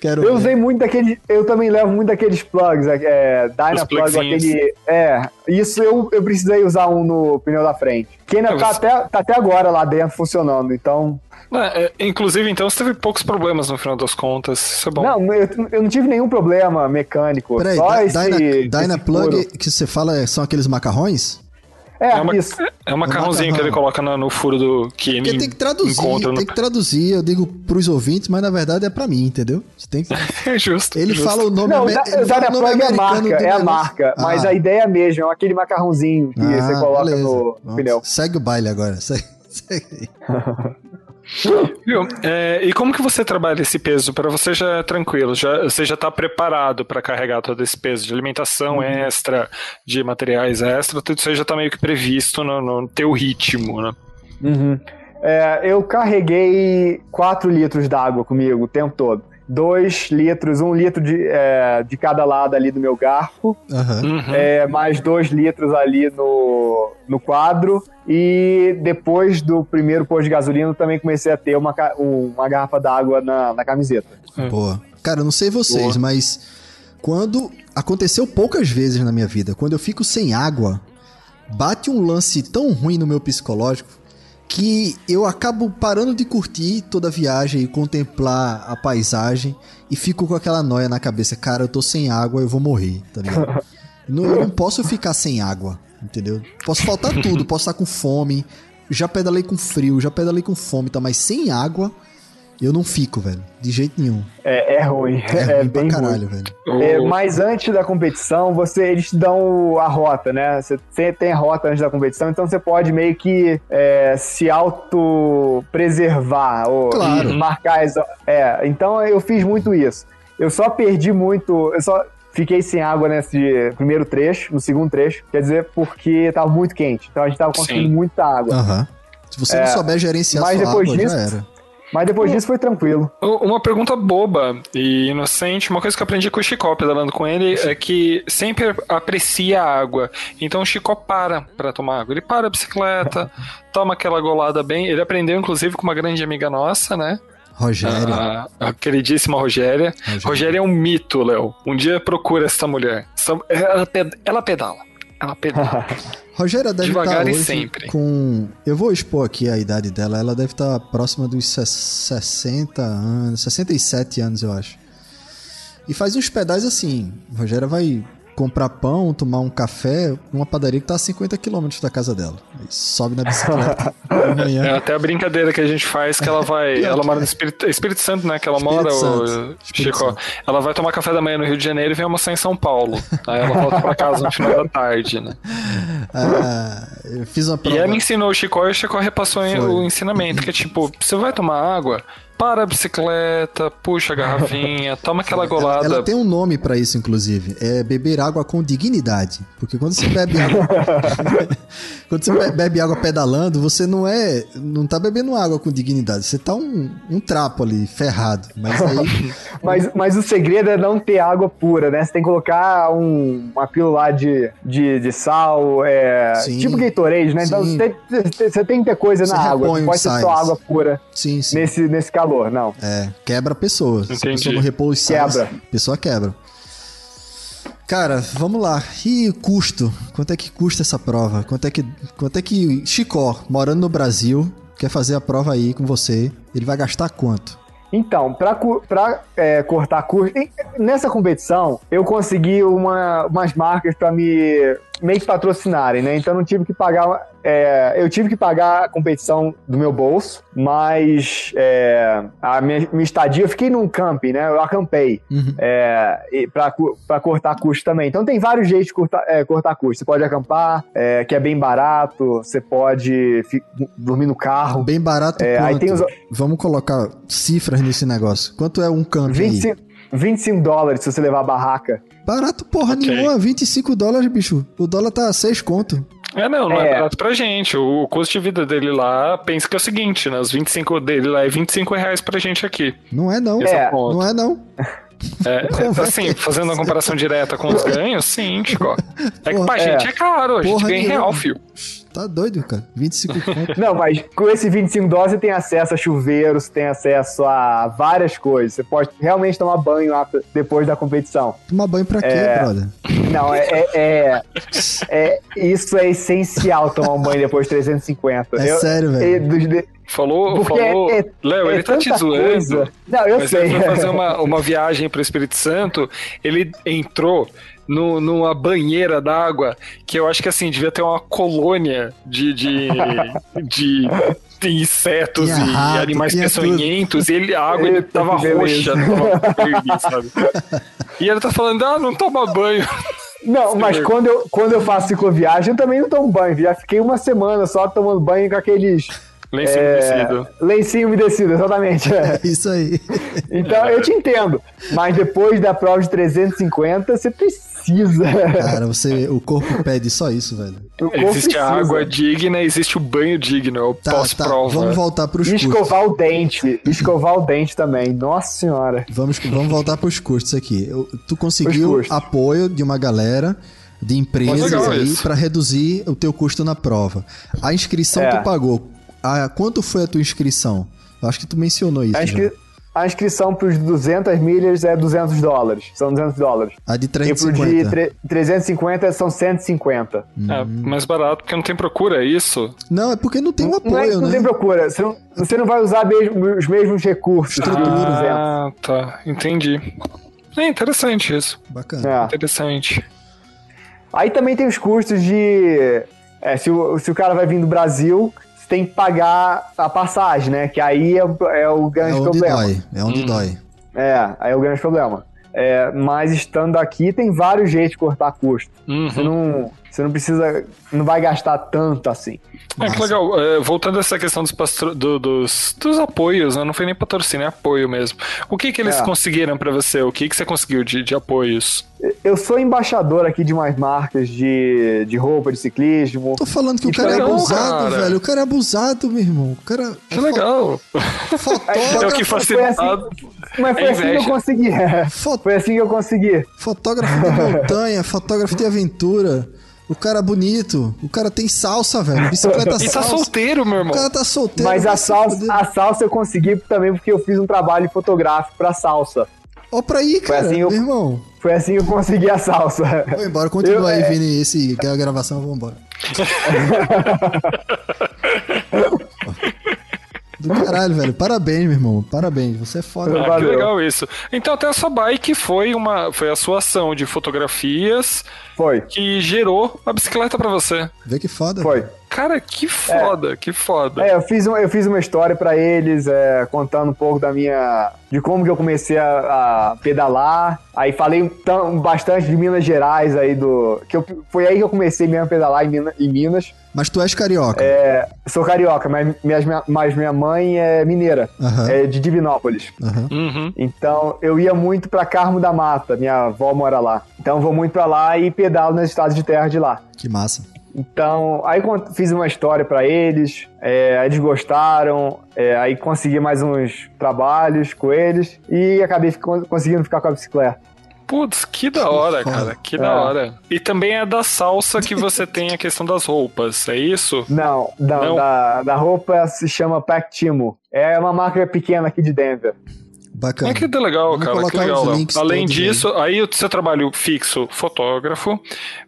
Quero eu ver. usei muito daquele. Eu também levo muito daqueles plugs, é, Dynaplug, aquele. É, isso eu, eu precisei usar um no pneu da frente. Que ainda é, tá, você... até, tá até agora lá dentro funcionando, então. É, é, inclusive, então, você teve poucos problemas no final das contas. Isso é bom. Não, eu, eu não tive nenhum problema mecânico. Peraí, só da, esse, Dynaplug que você fala são aqueles macarrões? É, é, uma, isso. é um macarrãozinho que ele coloca no, no furo do que ele tem que traduzir, encontra. Tem no... que traduzir, eu digo pros ouvintes, mas na verdade é pra mim, entendeu? Você tem que... é justo. Ele justo. fala o nome, Não, da, ele fala o nome é a marca, é a marca, ah. mas a ideia é mesmo, é aquele macarrãozinho que ah, você coloca beleza. no Nossa, pneu. Segue o baile agora, segue. segue. É, e como que você trabalha esse peso? Para você já é tranquilo, já, você já está preparado para carregar todo esse peso de alimentação uhum. extra, de materiais extra, tudo isso aí já está meio que previsto no, no teu ritmo, né? Uhum. É, eu carreguei 4 litros d'água comigo o tempo todo. 2 litros, 1 um litro de, é, de cada lado ali do meu garfo, uhum. É, mais 2 litros ali no, no quadro. E depois do primeiro posto de gasolina, também comecei a ter uma, uma garrafa d'água na, na camiseta. É. Boa. Cara, eu não sei vocês, Boa. mas quando aconteceu poucas vezes na minha vida, quando eu fico sem água, bate um lance tão ruim no meu psicológico que eu acabo parando de curtir toda a viagem e contemplar a paisagem e fico com aquela noia na cabeça, cara, eu tô sem água, eu vou morrer, tá ligado? não, eu não posso ficar sem água, entendeu? Posso faltar tudo, posso estar com fome, já pedalei com frio, já pedalei com fome, tá? Mas sem água, eu não fico, velho. De jeito nenhum. É, é ruim. É, É, ruim pra bem caralho, ruim. velho. É, mas antes da competição, você, eles te dão a rota, né? Você tem- tem a rota antes da competição, então você pode meio que é, se auto-preservar ou Claro. marcar as. É, então eu fiz muito isso. Eu só perdi muito. Eu só fiquei sem água nesse primeiro trecho, no segundo trecho, quer dizer, porque tava muito quente. Então a gente tava consumindo Sim. muita água. Aham. Se você não souber gerenciar mas sua depois água, disso- já era. Mas depois disso foi tranquilo. Uma pergunta boba e inocente, uma coisa que eu aprendi com o Chicó pedalando com ele é que sempre aprecia a água. Então o Chicó para pra tomar água. Ele para a bicicleta, toma aquela golada bem. Ele aprendeu, inclusive, com uma grande amiga nossa, né? Rogério. A, a queridíssima Rogéria. Rogéria. Rogéria é um mito, Léo. Um dia procura essa mulher. Ela, ped- ela pedala. Ela pedala. Rogéria deve Devagar estar hoje sempre. com... Eu vou expor aqui a idade dela. Ela deve estar próxima dos ses- 60 anos, 67 anos, eu acho. E faz uns pedais assim. Rogéria vai comprar pão, tomar um café, numa padaria que tá a 50 quilômetros da casa dela. Aí sobe na bicicleta de É até a brincadeira que a gente faz que ela vai. ela mora no Espírito, Espírito Santo, né? Que ela Espírito mora, Santo. o Chico. Santo. Ela vai tomar café da manhã no Rio de Janeiro e vem almoçar em São Paulo. Aí ela volta pra casa no final da tarde, né? Ah, eu fiz uma E prova. ela ensinou o Chico e o Chico repassou Foi. o ensinamento, que é tipo, você vai tomar água, para a bicicleta, puxa a garrafinha, toma aquela golada. Ela, ela tem um nome pra isso, inclusive. É beber água com dignidade. Porque quando você bebe água. quando você be- bebe água pedalando, você não é. Não tá bebendo água com dignidade. Você tá um, um trapo ali, ferrado. Mas aí. Mas, mas o segredo é não ter água pura, né? Você tem que colocar um, uma pílula de, de, de sal, é, Sim. tipo Gatorade, né? Então Sim. você tem, você tem que ter coisa Você na água. Não pode ser só água pura Sim, sim. nesse, nesse calor, não. É, quebra a pessoa. Se a pessoa não sais, Quebra. pessoa quebra. Cara, vamos lá. E o custo? Quanto é que custa essa prova? Quanto é que, quanto é que Chicó, morando no Brasil, quer fazer a prova aí com você? Ele vai gastar quanto? Então, pra é, cortar custo, nessa competição eu consegui uma, umas marcas pra me meio que patrocinarem, né? Então não tive que pagar. é, eu tive que pagar a competição do meu bolso, mas é, a minha, minha estadia, eu fiquei num camping, né? Eu acampei. Uhum. É, pra cortar custo também. Então tem vários jeitos de cortar, é, cortar custo. Você pode acampar, é, que é bem barato, você pode fi- dormir no carro. Bem barato É, quanto? aí tem os- Vamos colocar cifras nesse negócio. Quanto é um camping aí? 25, 25 dólares se você levar a barraca. Barato porra Ok. nenhuma, 25 dólares, bicho. O dólar tá 6 conto. É, não, não é, É. barato pra gente. O, o custo de vida dele lá, pensa que é o seguinte, né? Os 25 dele lá é 25 reais pra gente aqui. Não é não. É, É, ponto. Não é não. É, assim, fazendo uma comparação direta com os ganhos, sim, Chico. É que pra é. gente é caro, a gente Porra ganha em real, fio. Tá doido, cara. 25 conto. Não, mas com esse 25 dólares você tem acesso a chuveiro, você tem acesso a várias coisas. Você pode realmente tomar banho lá depois da competição. Tomar banho pra quê, É. brother? Não, é, é, é- é- Isso é essencial tomar um banho depois de 350. É sério, velho. Falou, Porque falou. é- Léo, é ele tá te zoando. coisa. Não, eu Mas sei. ele foi fazer uma, uma viagem pro Espírito Santo, ele entrou no, numa banheira d'água que eu acho que assim, devia ter uma colônia de, de, de, insetos e rato, animais peçonhentos, e ele, a água ele tava roxa, tava verde, sabe? E ele tá falando, ah, não toma banho. Não, mas quando eu, quando eu faço cicloviagem, eu também não tomo banho. Já fiquei uma semana só tomando banho com aqueles Lenço é, umedecido. lencinho umedecido, exatamente. É isso aí. Então eu te entendo. Mas depois da prova de 350, você precisa. Cara, você, o corpo pede só isso, velho. O corpo Existe a precisa. água digna, existe o banho digno, é o Tá, tá. pós-prova. Vamos voltar pros custos. escovar o dente. Escovar o dente também. Nossa senhora. Vamos, vamos voltar pros custos aqui. Eu- tu conseguiu apoio de uma galera de empresas aí pra reduzir o teu custo na prova. A inscrição É. tu pagou. A, quanto foi a tua inscrição? Eu acho que tu mencionou isso. A, inscri- a inscrição para os 200 milhas é 200 dólares. São 200 dólares. A de E pro 350. de tre- 350 são 150. É, mais barato porque não tem procura, é isso? Não, é porque não tem um não, é apoio, não né? tem procura. Você não, você não vai usar mesmo- os mesmos recursos. 200. Ah, tá. Entendi. É interessante isso. Bacana. É. Interessante. Aí também tem os custos de. é, se, o, se o cara vai vir do Brasil, você tem que pagar a passagem, né? Que aí é, o- é o É grande onde problema. dói. É onde Hum. dói. É, aí é o grande problema. É, mas estando aqui, tem vários jeitos de cortar custo. Você Uhum. não, você não precisa. Não vai gastar tanto assim. É que legal. É, voltando a essa questão dos, pastro- do- dos, dos apoios, né? Não foi nem patrocínio, é apoio mesmo. O que que eles É. conseguiram pra você? O que que você conseguiu de, de apoios? Eu sou embaixador aqui de umas marcas de, de roupa, de ciclismo. Tô falando que o Que cara é abusado, cara. velho. O cara é abusado, meu irmão. O cara é Que legal. fo- É o fotógrafo, que Foi assim, facilitado. mas foi É assim que eu consegui. fo- Foi assim que eu consegui. fotógrafo de montanha, fotógrafo de aventura. O cara é bonito. O cara tem salsa, velho. Bicicleta E tá salsa. solteiro, meu O irmão. cara tá solteiro. Mas a salsa, a salsa eu consegui também porque eu fiz um trabalho fotográfico pra salsa. Ó pra aí, cara. assim, eu- Meu irmão. Foi assim que eu consegui a salsa. Vou embora. Continua Eu- aí, é- Vini. Esse, que é a gravação, vou embora. Do caralho, velho. Parabéns, meu irmão. Parabéns. Você é foda. Ah, que legal isso. Então até essa bike foi uma foi a sua ação de fotografias Foi, que gerou a bicicleta pra você. Vê que foda. foi. Cara, que foda, que foda. É, eu fiz, um- eu fiz uma história pra eles, é, contando um pouco da minha. de como que eu comecei a, a pedalar. Aí falei tão, bastante de Minas Gerais aí do. Que eu, foi aí que eu comecei mesmo a pedalar em, Mina- em Minas. Mas tu és carioca. É, sou carioca, mas, minhas, mas minha mãe é mineira, Aham. é de Divinópolis. Aham. Uhum. Então eu ia muito pra Carmo da Mata, minha avó mora lá. Então eu vou muito pra lá e pedalo nas estradas de terra de lá. Que massa. Então, aí fiz uma história pra eles, é, aí eles gostaram, é, aí consegui mais uns trabalhos com eles e acabei fico- conseguindo ficar com a bicicleta. Putz, que da hora, cara. Que É. da hora. E também é da salsa que você tem a questão das roupas, é isso? Não, não, Não? Da, da roupa se chama Pactimo. É uma marca pequena aqui de Denver. Bacana. É que legal, Vamos cara. Que legal. Além disso, aí o seu trabalho fixo, fotógrafo,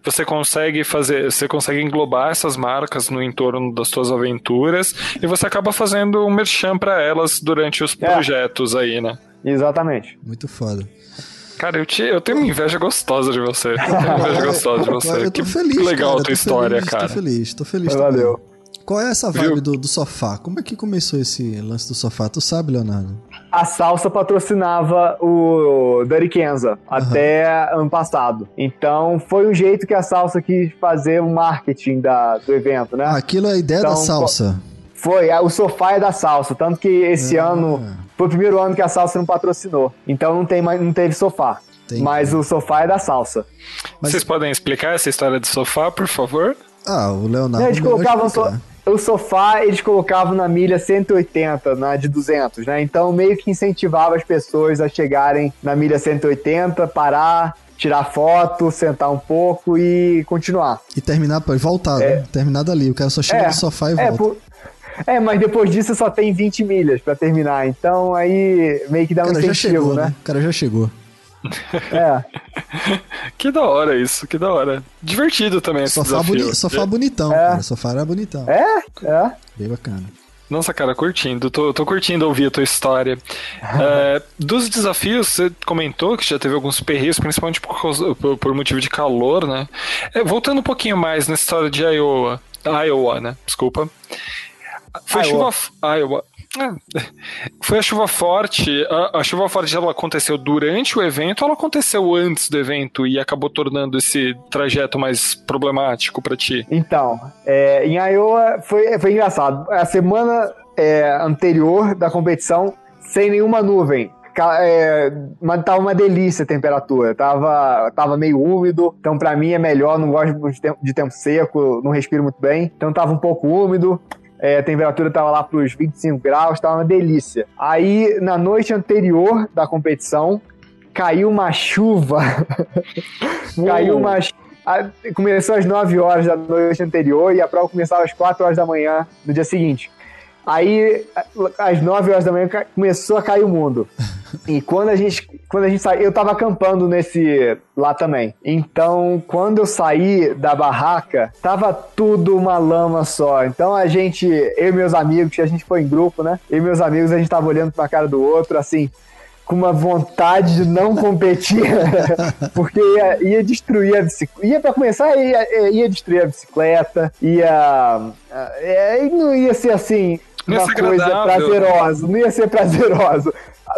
você consegue fazer, você consegue englobar essas marcas no entorno das suas aventuras e você acaba fazendo um merchan pra elas durante os É. projetos aí, né? Exatamente. Muito foda. Cara, eu, te, eu tenho uma inveja gostosa de você. Eu tenho uma inveja gostosa de você. Eu tô que feliz, que legal cara. a tua história, feliz, cara. Tô feliz, tô feliz. Valeu. também. Qual é essa vibe do, do sofá? Como é que começou esse lance do sofá? Tu sabe, Leonardo? A salsa patrocinava o Dirty Kenza até ano passado. Então foi um jeito que a salsa quis fazer o marketing da, do evento, né? Aquilo é a ideia da Então, salsa. Foi, a- o sofá é da salsa, tanto que esse Ah. ano foi o primeiro ano que a salsa não patrocinou. Então não, tem mais, não teve sofá. Entendi. Mas o sofá é da salsa. Mas- Vocês podem explicar essa história de sofá, por favor? Ah, o Leonardo. eles vai colocavam so- explicar. O sofá, eles colocavam na milha 180, na de 200, né? Então meio que incentivava as pessoas a chegarem na milha 180, parar, tirar foto, sentar um pouco e continuar. E terminar, pode voltar, né? Terminar dali. O cara só chega É, no sofá e É, volta. por- é, mas depois disso só tem 20 milhas pra terminar. Então aí meio que dá um cara já chegou, né? né? O cara já chegou. É. Que da hora isso, que da hora. Divertido também esse Sofá, desafio. boni sofá bonitão, É. cara. Sofá era bonitão. É, é. Bem bacana. Nossa, cara, curtindo. Tô, tô curtindo ouvir a tua história. É, dos desafios, você comentou que já teve alguns perreios, principalmente por, causa- por- por motivo de calor, né? É, voltando um pouquinho mais na história de Iowa. Iowa, né? Desculpa. Foi Iowa. chuva. Iowa. Ah, foi a chuva forte. A, a chuva forte ela aconteceu durante o evento ela aconteceu antes do evento e acabou tornando esse trajeto mais problemático pra ti? Então, é, em Iowa foi, foi engraçado. A semana é, anterior da competição, sem nenhuma nuvem. É, mas tava uma delícia a temperatura. Tava, tava meio úmido. Então, pra mim, é melhor. Não gosto de tempo, de tempo seco, não respiro muito bem. Então, tava um pouco úmido. É, a temperatura tava lá pros 25 graus, tava uma delícia. Aí, na noite anterior da competição, caiu uma chuva. caiu uma chu- a- Começou às 9 horas da noite anterior e a prova começava às 4 horas da manhã no dia seguinte. Aí, às 9 horas da manhã, começou a cair o mundo. E quando a gente, quando a gente saiu, eu tava acampando nesse lá também. Então, quando eu saí da barraca, tava tudo uma lama só. Então a gente, eu e meus amigos, a gente foi em grupo, né? Eu e meus amigos, a gente tava olhando pra cara do outro, assim, com uma vontade de não competir, porque ia, ia destruir a bicicleta. Ia pra começar, ia, ia destruir a bicicleta, ia. É, não ia ser assim. Não ia Uma ser coisa agradável. prazerosa, não ia ser prazerosa.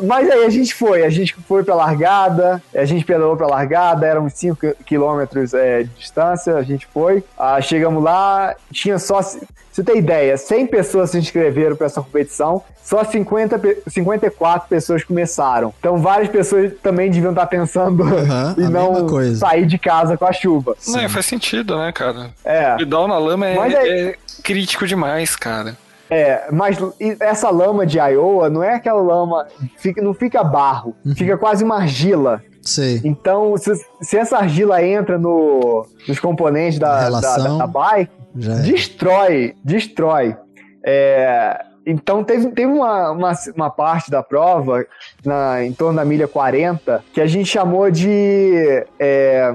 Mas aí a gente foi, a gente foi pra largada, a gente pedalou pra largada, eram uns 5 quilômetros é, de distância, a gente foi. Ah, chegamos lá, tinha só, se você tem ideia, 100 pessoas se inscreveram pra essa competição, só 50, pe- 54 pessoas começaram. Então várias pessoas também deviam estar pensando Aham, em a não sair de casa com a chuva. Não, faz sentido, né, cara? É. Pedal na lama é, é- é crítico demais, cara. É, mas essa lama de Iowa não é aquela lama, fica, não fica barro, Uhum. fica quase uma argila. Sei. Então, se, se essa argila entra no, nos componentes da, da, relação. da bike, é. destrói, destrói. É, então, teve, teve uma, uma, uma parte da prova, na, em torno da milha 40, que a gente chamou de. é,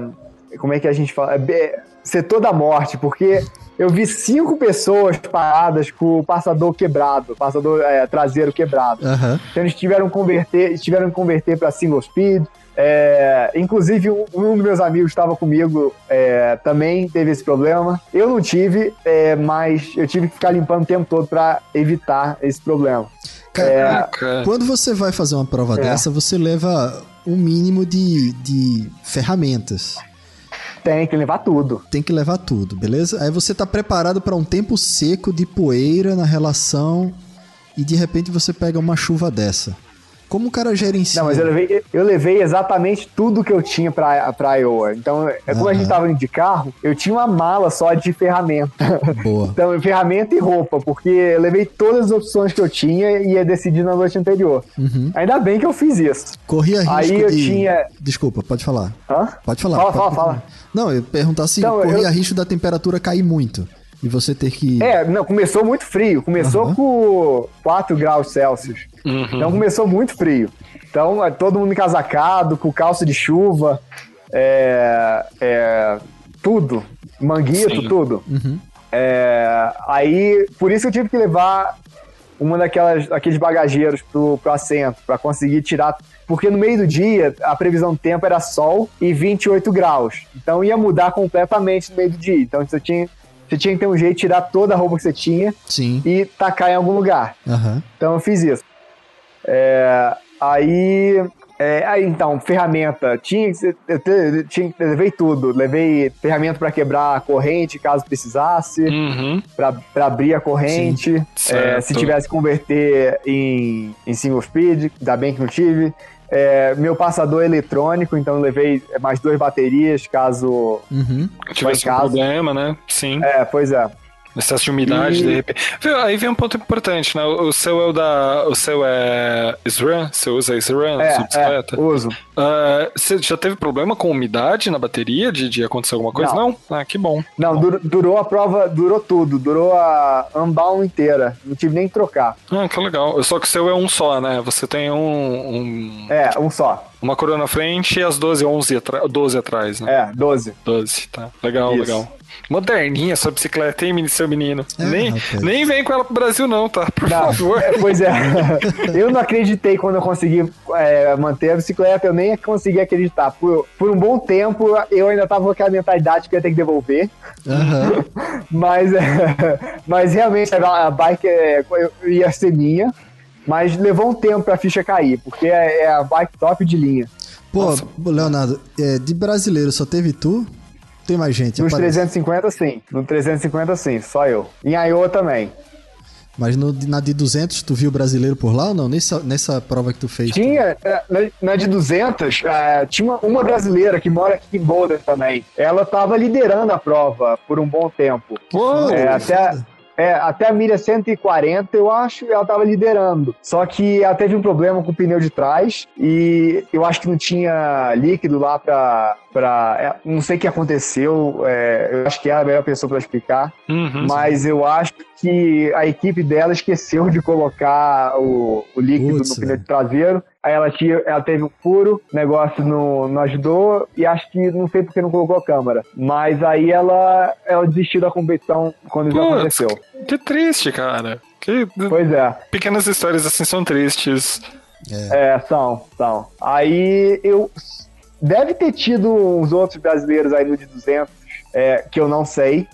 como é que a gente fala? É, setor da morte, porque eu vi cinco pessoas paradas com o passador quebrado, passador é, traseiro quebrado. Aham. Então eles tiveram que converter, tiveram que converter para single speed. É, inclusive, um, um dos meus amigos estava comigo, é, também teve esse problema. Eu não tive, é, mas eu tive que ficar limpando o tempo todo para evitar esse problema. Cara, É, Cara, Quando você vai fazer uma prova É. dessa, você leva um mínimo de, de ferramentas. Tem que levar tudo. Tem que levar tudo, beleza? Aí você tá preparado para um tempo seco de poeira na relação e de repente você pega uma chuva dessa. Como o cara gerencia? Não, mas eu levei, eu levei exatamente tudo que eu tinha pra, pra Iowa. Então, é como a gente tava indo de carro, eu tinha uma mala só de ferramenta. Boa. Então, ferramenta e roupa, porque eu levei todas as opções que eu tinha e ia decidir na noite anterior. Uhum. Ainda bem que eu fiz isso. Corria risco Aí eu de... tinha- Desculpa, pode falar. Hã? Pode falar. Fala, pode fala, fala. Não, eu ia perguntar se Então, corria eu- risco da temperatura cair muito. E você ter que... É, não, começou muito frio. Começou Aham. com 4 graus Celsius. uhum. Então começou muito frio. Então, é todo mundo encasacado, com calça de chuva, é, é, tudo. Manguito, Sim. tudo. Uhum. É, aí, por isso eu tive que levar uma daquelas aqueles bagageiros pro, pro assento, para conseguir tirar. Porque no meio do dia, a previsão do tempo era sol e 28 graus. Então ia mudar completamente no meio do dia. Então você tinha, você tinha que ter um jeito de tirar toda a roupa que você tinha Sim. e tacar em algum lugar. Aham. Então eu fiz isso. É, aí, é, aí, então, ferramenta. Tinha eu, te- eu tinha, eu levei tudo. Levei ferramenta para quebrar a corrente, caso precisasse, Uhum. para abrir a corrente. É, se tivesse que converter em, em single speed, ainda bem que não tive. É, meu passador eletrônico, então eu levei mais duas baterias, caso. Uhum. Tivesse um problema, né? Sim. É, pois é. Excesso de umidade, E- de repente. Aí vem um ponto importante, né? O seu é o da. O seu é SRAM? Você usa SRAM É, sua bicicleta? é, uso. Ah, você já teve problema com umidade na bateria de, de acontecer alguma coisa? Não. Ah, que bom. Não, dur- durou a prova, durou tudo, durou a unbound inteira. Não tive nem que trocar. Ah, que legal. Só que o seu é um só, né? Você tem um, um- É, um só. uma coroa na frente e as 12, 11 atra 12 atrás, né? É, 12. 12, tá. Legal, Isso. legal. Moderninha sua bicicleta, hein, seu menino? É, nem, rapaz. nem vem com ela pro Brasil, não, tá? Por Não, favor. é, pois é. eu não acreditei quando eu consegui é, manter a bicicleta, eu nem consegui acreditar. Por, por um bom tempo, eu ainda tava com aquela mentalidade que eu ia ter que devolver. Aham. Mas, é, mas realmente a bike é, ia ser minha. Mas levou um tempo pra ficha cair, porque é, é a bike top de linha. Pô, Leonardo, é, de brasileiro só teve tu? Tem mais gente? Nos aparece. 350, sim. No 350, sim. Só eu. Em Iowa também. Mas no, na de 200, tu viu brasileiro por lá ou não? Nessa, nessa prova que tu fez? Tinha, na, na de 200, é, tinha uma, brasileira que mora aqui em Boulder também. Ela tava liderando a prova por um bom tempo. Uou, É, até, É, até a milha 140, eu acho, ela tava liderando. Só que ela teve um problema com o pneu de trás e eu acho que não tinha líquido lá pra. pra é, não sei o que aconteceu, é, eu acho que ela é a melhor pessoa pra explicar, Uhum. mas eu acho que a equipe dela esqueceu de colocar o, o líquido Putz, no pneu de traseiro. Aí ela, tinha, ela teve um furo, o negócio não, não ajudou e acho que não sei porque não colocou a câmera. Mas aí ela, ela desistiu da competição quando isso Putz. aconteceu. Que triste, cara. Que Pois é. pequenas histórias assim são tristes. É, são, são. Aí eu. Deve ter tido uns outros brasileiros aí no de 200, é, que eu não sei.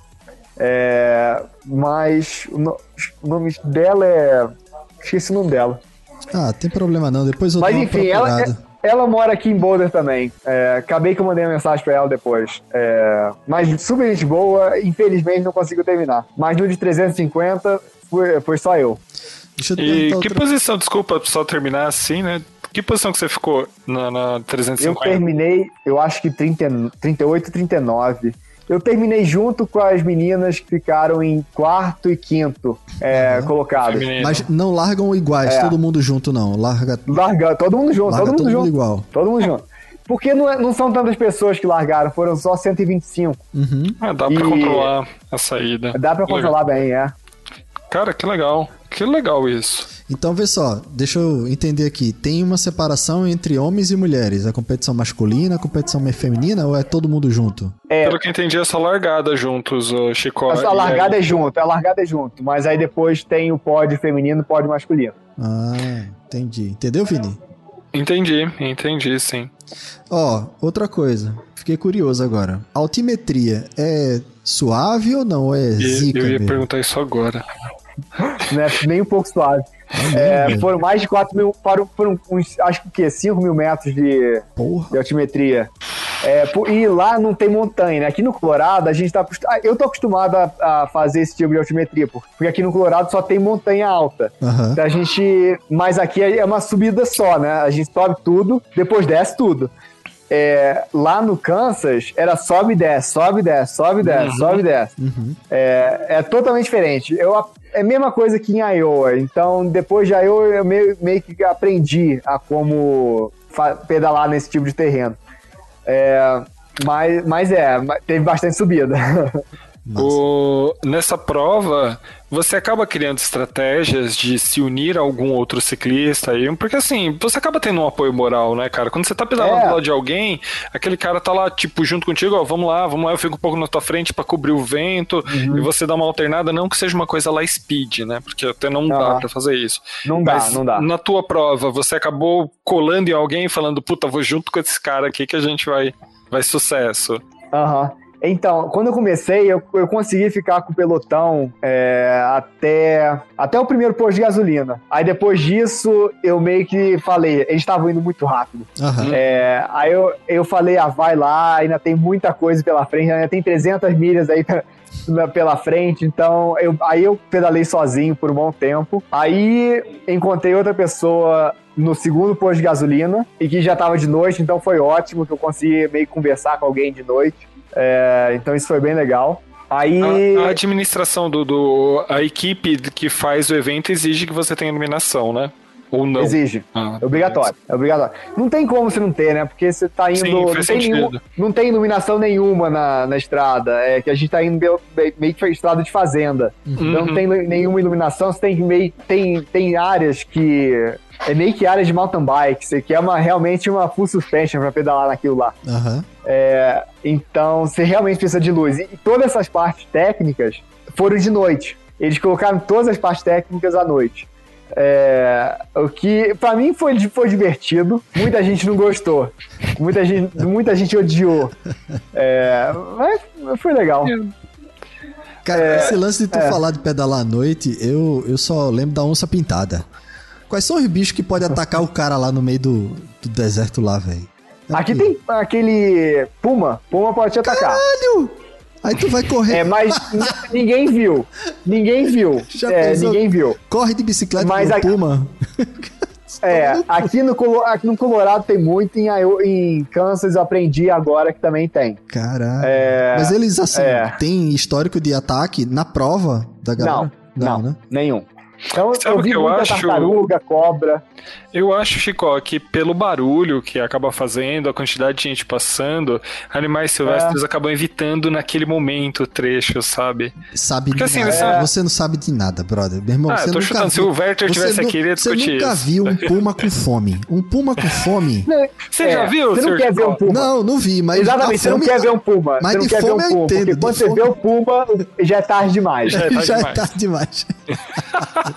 É, mas o, no- o nome dela é. Esqueci o nome dela. Ah, tem problema não. Depois eu Mas enfim, ela, procurada. ela mora aqui em Boulder também. É, acabei que eu mandei uma mensagem pra ela depois. É, mas super gente boa, infelizmente não conseguiu terminar. Mas no de 350 foi, foi só eu. Deixa eu E que outra... posição, desculpa, só terminar assim, né? Que posição que você ficou na, na Eu 350? terminei, eu acho que 30, 38, 39. Eu terminei junto com as meninas que ficaram em quarto e quinto é, colocados. Feminino. Mas não largam iguais, É. todo mundo junto não. Larga, Larga, todo mundo junto, larga todo mundo todo mundo junto. igual. Todo mundo junto. Porque não, é- não são tantas pessoas que largaram, foram só 125. Uhum. Ah, dá pra E- controlar a saída. Dá pra Legal. controlar bem, é. Cara, que legal. Que legal isso. Então, vê só, deixa eu entender aqui. Tem uma separação entre homens e mulheres. A competição masculina, a competição feminina ou é todo mundo junto? É, Pelo que eu entendi, é só largada juntos, o Chico. a, a largada é junto, a largada é junto. Mas aí depois tem o pódio feminino e o pódio masculino. Ah, entendi. Entendeu, Vini? Entendi, entendi, sim. Ó, outra coisa. Fiquei curioso agora. Altimetria é suave ou não? Ou é zica eu ia mesmo? perguntar isso agora. Não é nem um pouco suave. É, foram mais de 4 mil, foram, foram uns, acho que o quê? 5 mil metros de, de altimetria. É, e lá não tem montanha, né? Aqui no Colorado, a gente tá acostumado. Eu tô acostumado a, a fazer esse tipo de altimetria, por- porque aqui no Colorado só tem montanha alta. Aham. Então a gente. Mas aqui é uma subida só, né? A gente sobe tudo, depois desce tudo. É, lá no Kansas era sobe e desce, sobe e desce, sobe e desce, sobe e desce. Uhum. É, é totalmente diferente. Eu, é a mesma coisa que em Iowa. Então, depois de Iowa, eu meio, meio que aprendi a como pedalar nesse tipo de terreno. É, mas, mas é, teve bastante subida. O- nessa prova, você acaba criando estratégias de se unir a algum outro ciclista aí, porque assim, você acaba tendo um apoio moral, né, cara? Quando você tá pedalando É. do lado de alguém, aquele cara tá lá, tipo, junto contigo, ó, vamos lá, vamos lá, eu fico um pouco na tua frente pra cobrir o vento, Uhum. e você dá uma alternada, não que seja uma coisa lá speed, né? Porque até não dá pra fazer isso. Não dá, Mas não dá. na tua prova, você acabou colando em alguém e falando, puta, vou junto com esse cara aqui que a gente vai, vai sucesso. Aham. Então, quando eu comecei, eu, eu consegui ficar com o pelotão é, até, até o primeiro posto de gasolina. Aí depois disso, eu meio que falei, eles estavam indo muito rápido. Aham. É, aí eu, eu falei, ah, vai lá, ainda tem muita coisa pela frente, ainda tem 300 milhas aí pra- pela frente, então eu, aí eu pedalei sozinho por um bom tempo. Aí encontrei outra pessoa no segundo posto de gasolina e que já tava de noite, então foi ótimo que eu consegui meio que conversar com alguém de noite. É, então isso foi bem legal. Aí. A, a administração do, do. A equipe que faz o evento exige que você tenha iluminação, né? Ou não? Exige. Ah, É obrigatório, é obrigatório. Não tem como você não ter, né? Porque você tá indo. Sim, não, tem nenhum- não tem iluminação nenhuma na, na estrada. É que a gente tá indo meio, meio que estrada de fazenda. Então Uhum. não tem nenhuma iluminação. Você tem meio. Tem, tem áreas que. É meio que áreas de mountain bike. Você quer uma, realmente uma full suspension pra pedalar naquilo lá. Aham. É, então você realmente precisa de luz. E todas essas partes técnicas foram de noite. Eles colocaram todas as partes técnicas à noite. É, o que pra mim foi, foi divertido. Muita gente não gostou. Muita gente, muita gente odiou. É, mas foi legal. Cara, esse lance de tu é. falar de pedalar à noite, eu, eu só lembro da onça pintada. Quais são os bichos que podem atacar o cara lá no meio do, do deserto lá, velho? É Aqui tem aquele Puma. Puma pode te atacar. Caralho! Aí tu vai correr, É, mas ninguém viu. Ninguém viu. Já É, pensou? ninguém viu. corre de bicicleta Mas com a- Puma. É, aqui no, aqui no Colorado tem muito, em, em Kansas eu aprendi agora que também tem. Caralho. É, Mas eles, assim, é. têm histórico de ataque na prova, da galera? Não, né? nenhum. Então Sabe eu o vi que eu muita acho? tartaruga, cobra. Eu acho, Chico, que pelo barulho que acaba fazendo, a quantidade de gente passando, animais silvestres É. acabam evitando naquele momento o trecho, sabe? Sabe Porque de assim, nada. você- Você não sabe de nada, brother. Meu irmão, Ah, você eu tô nunca chutando. Se viu- o Werther você tivesse aqui, ele ia discutir Você nunca isso. viu um puma com fome. Um puma com fome? Você É, já viu, Você não quer ver um puma. Não, não vi, mas. Exatamente, você não fome- quer ver um puma. Mas você não de quer ver um fome eu puma. entendo, porque quando você fome- vê o puma, já é tarde demais. Já é tarde Já é tarde demais.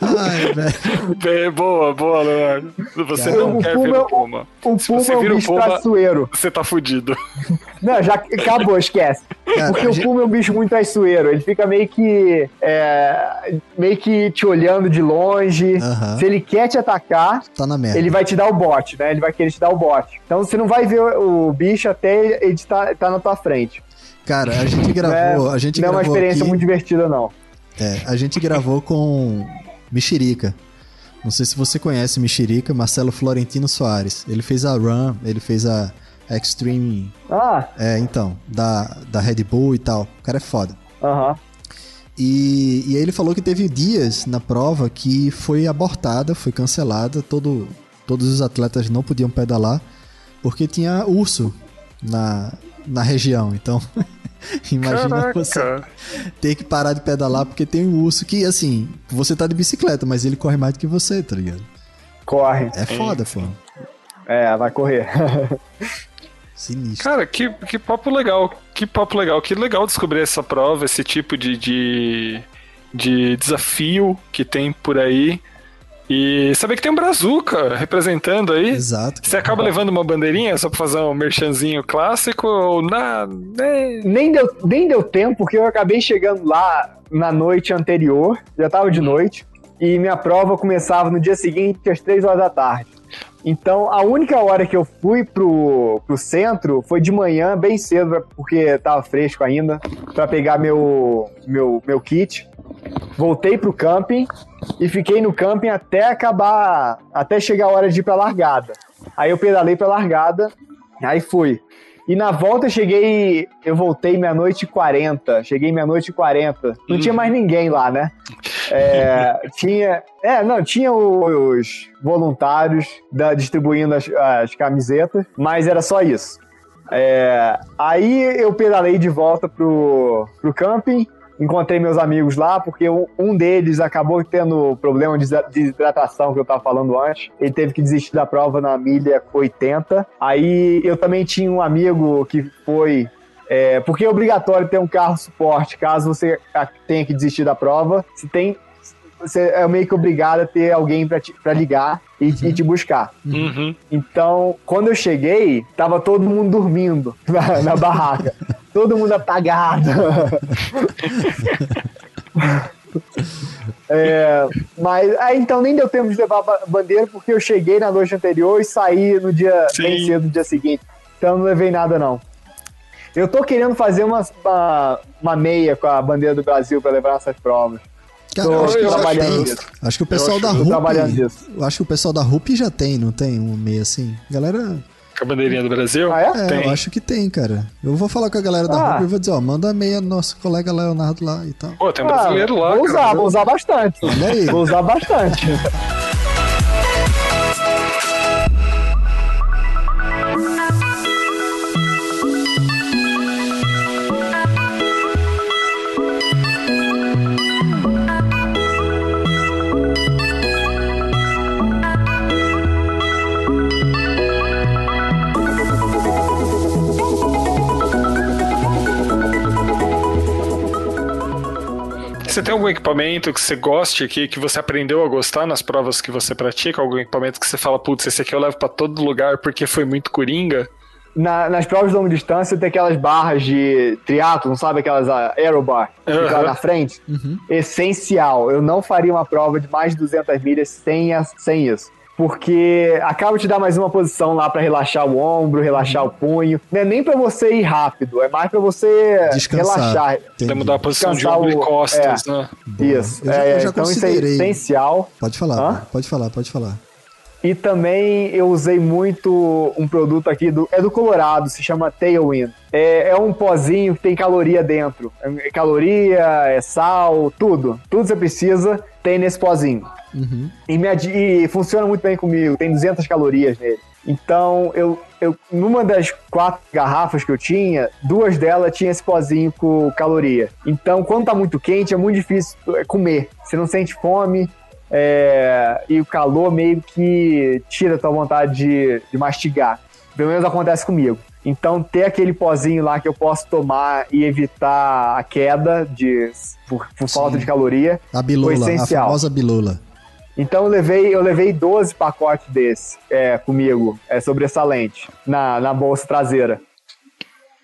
Ai, velho. Bem, boa, boa, Leonardo. Você Cara, não o quer puma ver é o puma. O Se puma você é um vira bicho puma- traiçoeiro. Você tá fudido. Não, já acabou, esquece. Cara, Porque a o gente- puma é um bicho muito traiçoeiro. Ele fica meio que. é, meio que te olhando de longe. Se ele quer te atacar, Tá na merda. ele vai te dar o bote, né? Ele vai querer te dar o bote. Então você não vai ver o bicho até ele tá, tá na tua frente. Cara, a gente gravou. A gente não é uma gravou experiência aqui, muito divertida, não. É, a gente gravou com Mexerica. Não sei se você conhece Mexerica, Marcelo Florentino Soares. Ele fez a Run, ele fez a Extreme. Ah, É, então, da, da Red Bull e tal. O cara é foda. aham. E, e aí ele falou que teve dias na prova que foi abortada, foi cancelada, todo, todos os atletas não podiam pedalar porque tinha urso na, na região. Então, imagina você Caraca. ter que parar de pedalar porque tem um urso que, assim, você tá de bicicleta, mas ele corre mais do que você, tá ligado? Corre. É foda, pô. É, vai correr. Sinistro. Cara, que, que papo legal. Que papo legal. Que legal descobrir essa prova, esse tipo de, de, de desafio que tem por aí. E saber que tem um Brazuca representando aí. Exato. Você acaba levando uma bandeirinha só pra fazer um merchanzinho clássico ou na. né? nem, deu, nem deu tempo, porque eu acabei chegando lá na noite anterior, já tava de noite, e minha prova começava no dia seguinte, às três horas da tarde. Então, a única hora que eu fui pro, pro centro foi de manhã, bem cedo, porque tava fresco ainda, pra pegar meu, meu, meu kit. Voltei pro camping e fiquei no camping até acabar, até chegar a hora de ir pra largada. Aí eu pedalei pra largada, aí fui. E na volta eu cheguei, eu voltei meia-noite e 40, cheguei meia-noite e 40. Não tinha mais ninguém lá, né? É, tinha, é, não, tinha os voluntários da- distribuindo as, as camisetas, mas era só isso. É, aí eu pedalei de volta pro, pro camping, encontrei meus amigos lá, porque um, deles acabou tendo problema de desidratação que eu tava falando antes. Ele teve que desistir da prova na milha 80. Aí eu também tinha um amigo que foi. é, porque é obrigatório ter um carro suporte caso você tenha que desistir da prova. Você tem. Você é meio que obrigado a ter alguém pra ligar e, e te buscar. Uhum. Então, quando eu cheguei, tava todo mundo dormindo na, na barraca. Todo mundo apagado. É, mas aí então nem deu tempo de levar a ba- bandeira porque eu cheguei na noite anterior e saí no dia Sim. bem cedo no dia seguinte. Então não levei nada não. Eu tô querendo fazer uma, uma, uma meia com a bandeira do Brasil pra levar nessas provas. Cara, Tô acho, trabalhando nisso. acho que o pessoal acho- da tô RUP. trabalhando nisso. Eu acho que o pessoal da RUP já tem, não tem? Um meio assim. Galera. Com a bandeirinha do Brasil? Ah, é? É, Tem. eu acho que tem, cara. Eu vou falar com a galera da Ah. RUP e vou dizer, ó, manda meia nosso colega Leonardo lá e tal. Pô, tem um Ah, brasileiro lá, vou cara. usar, vou usar bastante. Olha aí. Vou usar bastante. Você tem algum equipamento que você goste aqui, que você aprendeu a gostar nas provas que você pratica? Algum equipamento que você fala, putz, esse aqui eu levo pra todo lugar porque foi muito coringa? Na- nas provas de longa distância tem aquelas barras de triatlo, sabe? Aquelas ah, aerobar que fica lá na frente. Uhum. Essencial. Eu não faria uma prova de mais de 200 milhas sem, as- sem isso. Porque acaba te dar mais uma posição lá pra relaxar o ombro, relaxar o punho. Não é nem pra você ir rápido, é mais pra você Descansar. relaxar. Entendi. Mudar a posição de Descansar ombro e o- costas, né? Boa. Isso. Eu já, É, eu já então isso é essencial. Pode falar, Hã? pode falar, pode falar. E também eu usei muito um produto aqui, do, é do Colorado, se chama Tailwind. É, é um pozinho que tem caloria dentro. É caloria, é sal, tudo. Tudo que você precisa tem nesse pozinho. Uhum. E, me e funciona muito bem comigo, tem 200 calorias nele. Então, eu, eu, numa das quatro garrafas que eu tinha, duas delas tinha esse pozinho com caloria. Então, quando tá muito quente, é muito difícil é, comer. Você não sente fome, é, e o calor meio que tira a tua vontade de, de mastigar. Pelo menos acontece comigo. Então, ter aquele pozinho lá que eu posso tomar e evitar a queda de, por, por falta de caloria, A bilula, a essencial. famosa bilula. então eu levei, eu levei 12 pacotes desse é, comigo, é, sobressalente, na, na bolsa traseira.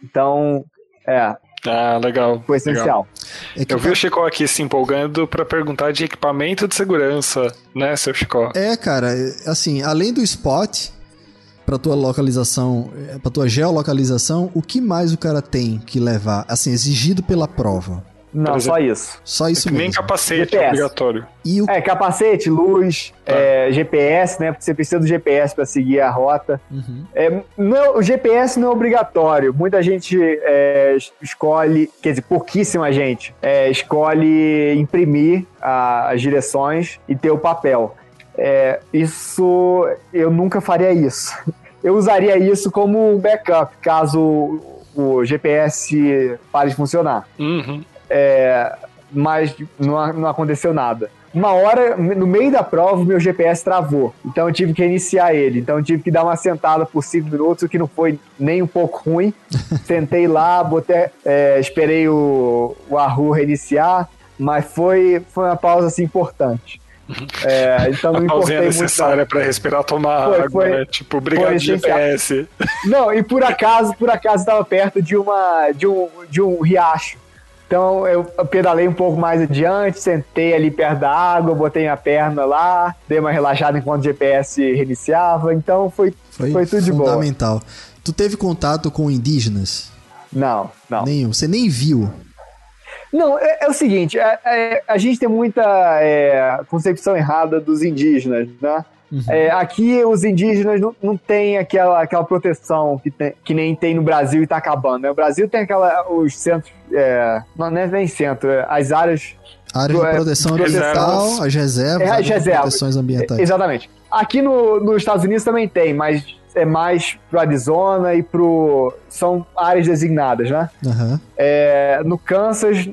Então, é, Ah, legal. foi legal. essencial. É que Eu vi o Chico aqui se empolgando pra perguntar de equipamento de segurança, né, seu Chico? É, cara, é, assim, além do spot, pra tua localização, é, pra tua geolocalização, o que mais o cara tem que levar, assim, exigido pela prova? Não, só isso. Só isso Nem mesmo. capacete GPS. obrigatório. E o... É, capacete, luz, é, GPS, né? Porque você precisa do GPS para seguir a rota. Uhum. É, não, o GPS não é obrigatório. Muita gente é, es- escolhe, quer dizer, pouquíssima gente é, escolhe imprimir a- as direções e ter o papel. É, isso eu nunca faria isso. Eu usaria isso como um backup caso o- o GPS pare de funcionar Uhum. Mas não, não aconteceu nada. Uma hora, no meio da prova, o meu GPS travou. Então eu tive que reiniciar ele. Então eu tive que dar uma sentada por cinco minutos, o que não foi nem um pouco ruim. Sentei lá, botei, é, esperei o, o Arru reiniciar, mas foi, foi uma pausa assim, importante. É, então não A me pausinha importei muito. necessária pra respirar, tomar Foi, água, foi- né? Tipo, obrigado foi. GPS. Não, e por acaso, por acaso estava perto de uma de um, de um riacho. Então eu pedalei um pouco mais adiante, sentei ali perto da água, botei minha perna lá, dei uma relaxada enquanto o GPS reiniciava. Então foi, Foi, foi, tudo de boa. fundamental. Tu teve contato com indígenas? Não, não. Nenhum. Você nem viu. Não, é, é o seguinte, é- é- a gente tem muita é, concepção errada dos indígenas, né? É, aqui os indígenas não, não têm aquela, aquela proteção que, tem- que nem tem no Brasil e está acabando. Né? O Brasil tem aquela, os centros, é, não, é nem centro, é as áreas Áreas de É, proteção reservas. ambiental, as reservas, É, as de reservas. proteções ambientais. Exatamente. Aqui no, nos Estados Unidos também tem, mas é mais pro Arizona e pro. São áreas designadas, né? Aham. É, no Kansas,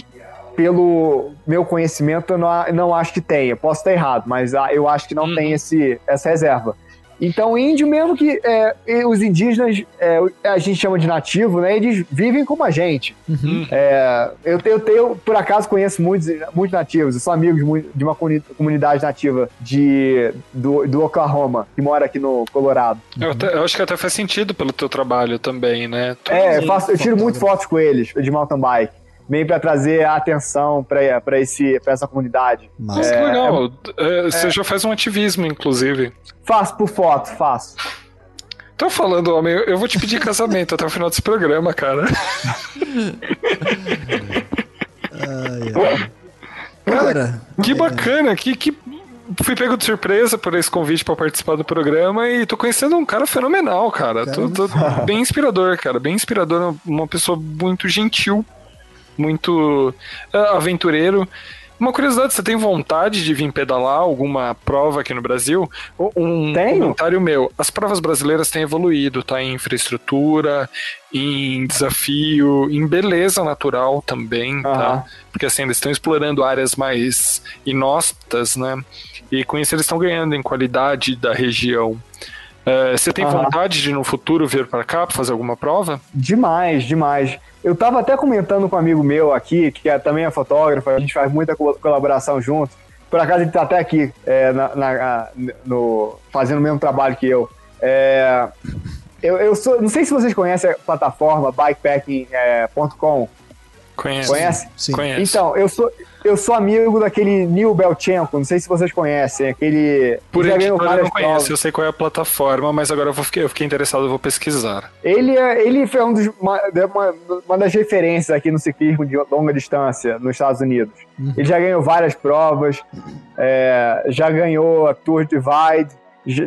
pelo meu conhecimento, eu não, não acho que tenha. Posso estar errado, mas ah, eu acho que não Uhum. tem esse, essa reserva. Então, índio mesmo que é, os indígenas, é, a gente chama de nativo, né? Eles vivem como a gente. Uhum. É, eu, tenho, eu tenho, por acaso, conheço muitos, muitos nativos. Eu sou amigo de, de uma comuni- comunidade nativa de, do, do Oklahoma, que mora aqui no Colorado. Eu, até- eu acho que até faz sentido pelo teu trabalho também, né? É, eu, faço, eu tiro muito fotos com eles, de mountain bike. Meio pra trazer a atenção pra essa comunidade. Nossa, Massa. que legal. É, Você já faz um ativismo, inclusive. Faço por foto, faço. Tô falando, homem, eu vou te pedir casamento até o final desse programa, cara. Ai, ai. Cara, Que bacana, que, que fui pego de surpresa por esse convite pra participar do programa e tô conhecendo um cara fenomenal, cara. Tô, tô bem inspirador, cara. Bem inspirador, uma pessoa muito gentil, muito ah, aventureiro. Uma curiosidade, você tem vontade de vir pedalar alguma prova aqui no Brasil? Um Tenho. comentário meu. As provas brasileiras têm evoluído, tá? Em infraestrutura, em desafio, em beleza natural também, tá? Porque assim, eles estão explorando áreas mais inóspitas, né? E com isso eles estão ganhando em qualidade da região. Eh, Você tem Aham. vontade de no futuro vir para cá para fazer alguma prova? Demais, demais. Eu tava até comentando com um amigo meu aqui, que é, também é fotógrafo, a gente faz muita co- colaboração junto. Por acaso ele tá até aqui, é, na, na- no, fazendo o mesmo trabalho que eu. É, eu, eu sou, não sei se vocês conhecem a plataforma bikepacking.com. Conhece? Conhece? sim. Conhece. Então, eu sou, eu sou amigo daquele Neil Belchenko, não sei se vocês conhecem, aquele. Por ganhou eu não conheço, eu sei qual é a plataforma, mas agora eu, vou fiquei, eu fiquei interessado, eu vou pesquisar. Ele, é, ele foi um dos, uma, uma, uma das referências aqui no ciclismo de longa distância nos Estados Unidos. Ele já ganhou várias provas, é, já ganhou a Tour Divide,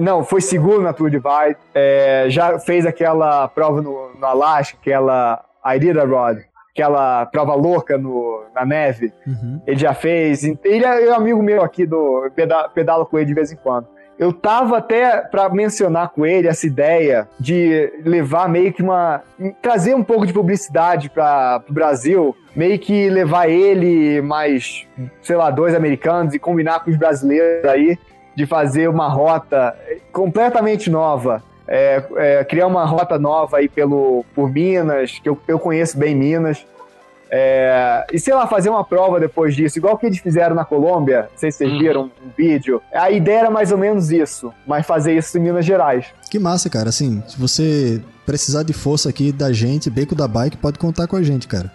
Não, foi segundo na Tour Divide. É, já fez aquela prova no, no Alasca, aquela Iditarod, aquela prova louca no, na neve. Uhum. Ele já fez. Ele é um amigo meu aqui do peda- pedalo com ele de vez em quando. Eu tava até pra mencionar com ele essa ideia de levar meio que uma trazer um pouco de publicidade para o Brasil, meio que levar ele mais, sei lá, dois americanos e combinar com os brasileiros aí de fazer uma rota completamente nova. É, é, criar uma rota nova aí pelo, por Minas, que eu, eu conheço bem Minas. É, e sei lá, fazer uma prova depois disso, igual que eles fizeram na Colômbia. Não sei se vocês Uhum. viram um vídeo. A ideia era mais ou menos isso, mas fazer isso em Minas Gerais. Que massa, cara. Assim, se você precisar de força aqui da gente, Beco da Bike, pode contar com a gente, cara.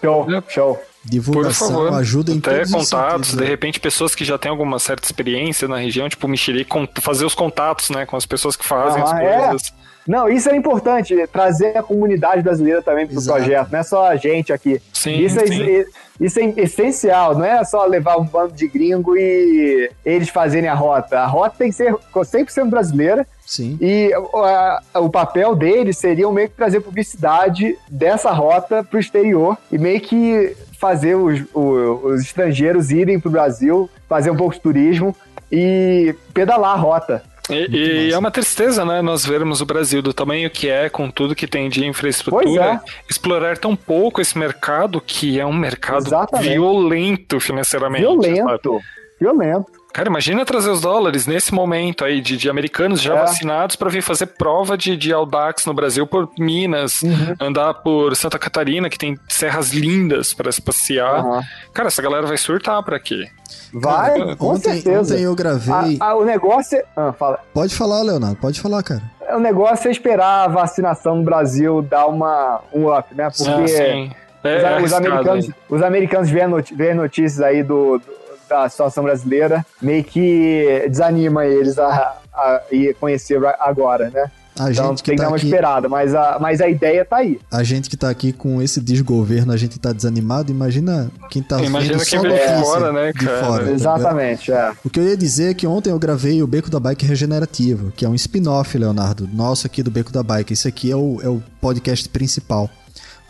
Show, show. Por Divulgação, favor, ajuda em até contatos, sentidos, de né? repente pessoas que já têm alguma certa experiência na região, tipo mexerir, con- fazer os contatos, né, com as pessoas que fazem as Ah, é? coisas. Não, isso é importante, trazer a comunidade brasileira também pro Exato. projeto, não é só a gente aqui. Sim, isso, é, sim. isso é essencial, não é só levar um bando de gringo e eles fazerem a rota. A rota tem que ser 100% brasileira Sim. e a- o papel deles seria meio que trazer publicidade dessa rota pro exterior e meio que fazer os, o- os estrangeiros irem pro Brasil, fazer um pouco de turismo e pedalar a rota. E, e é uma tristeza, né, nós vermos o Brasil do tamanho que é, com tudo que tem de Pois infraestrutura, é. explorar tão pouco esse mercado, que é um mercado Exatamente. violento financeiramente. sabe? Violento. Cara, imagina trazer os dólares nesse momento aí de, de americanos já É. vacinados para vir fazer prova de, de Audax no Brasil por Minas, Uhum. andar por Santa Catarina, que tem serras lindas para se passear. Aham. Cara, essa galera vai surtar pra quê? Vai, Cara, com ontem, certeza. Ontem eu gravei. Ah, ah, o negócio é. Ah, fala. Pode falar, Leonardo, pode falar, cara. O negócio é esperar a vacinação no Brasil dar uma, um up, né? Porque Ah, sim. É, os, é os americanos, os americanos veem, noti veem notícias aí do, do- da situação brasileira, meio que desanima eles a, a ir conhecer agora, né? A Então gente que tem que tá dar uma aqui, esperada, mas a, mas a ideia tá aí. a gente que tá aqui com esse desgoverno, a gente tá desanimado, imagina quem tá Imagina vendo quem só de fora, né, de cara? fora, tá ligado? Exatamente, é. O que eu ia dizer é que ontem eu gravei o Beco da Bike Regenerativo, que é um spin-off, Leonardo, nosso aqui do Beco da Bike. Esse aqui é o, é o podcast principal.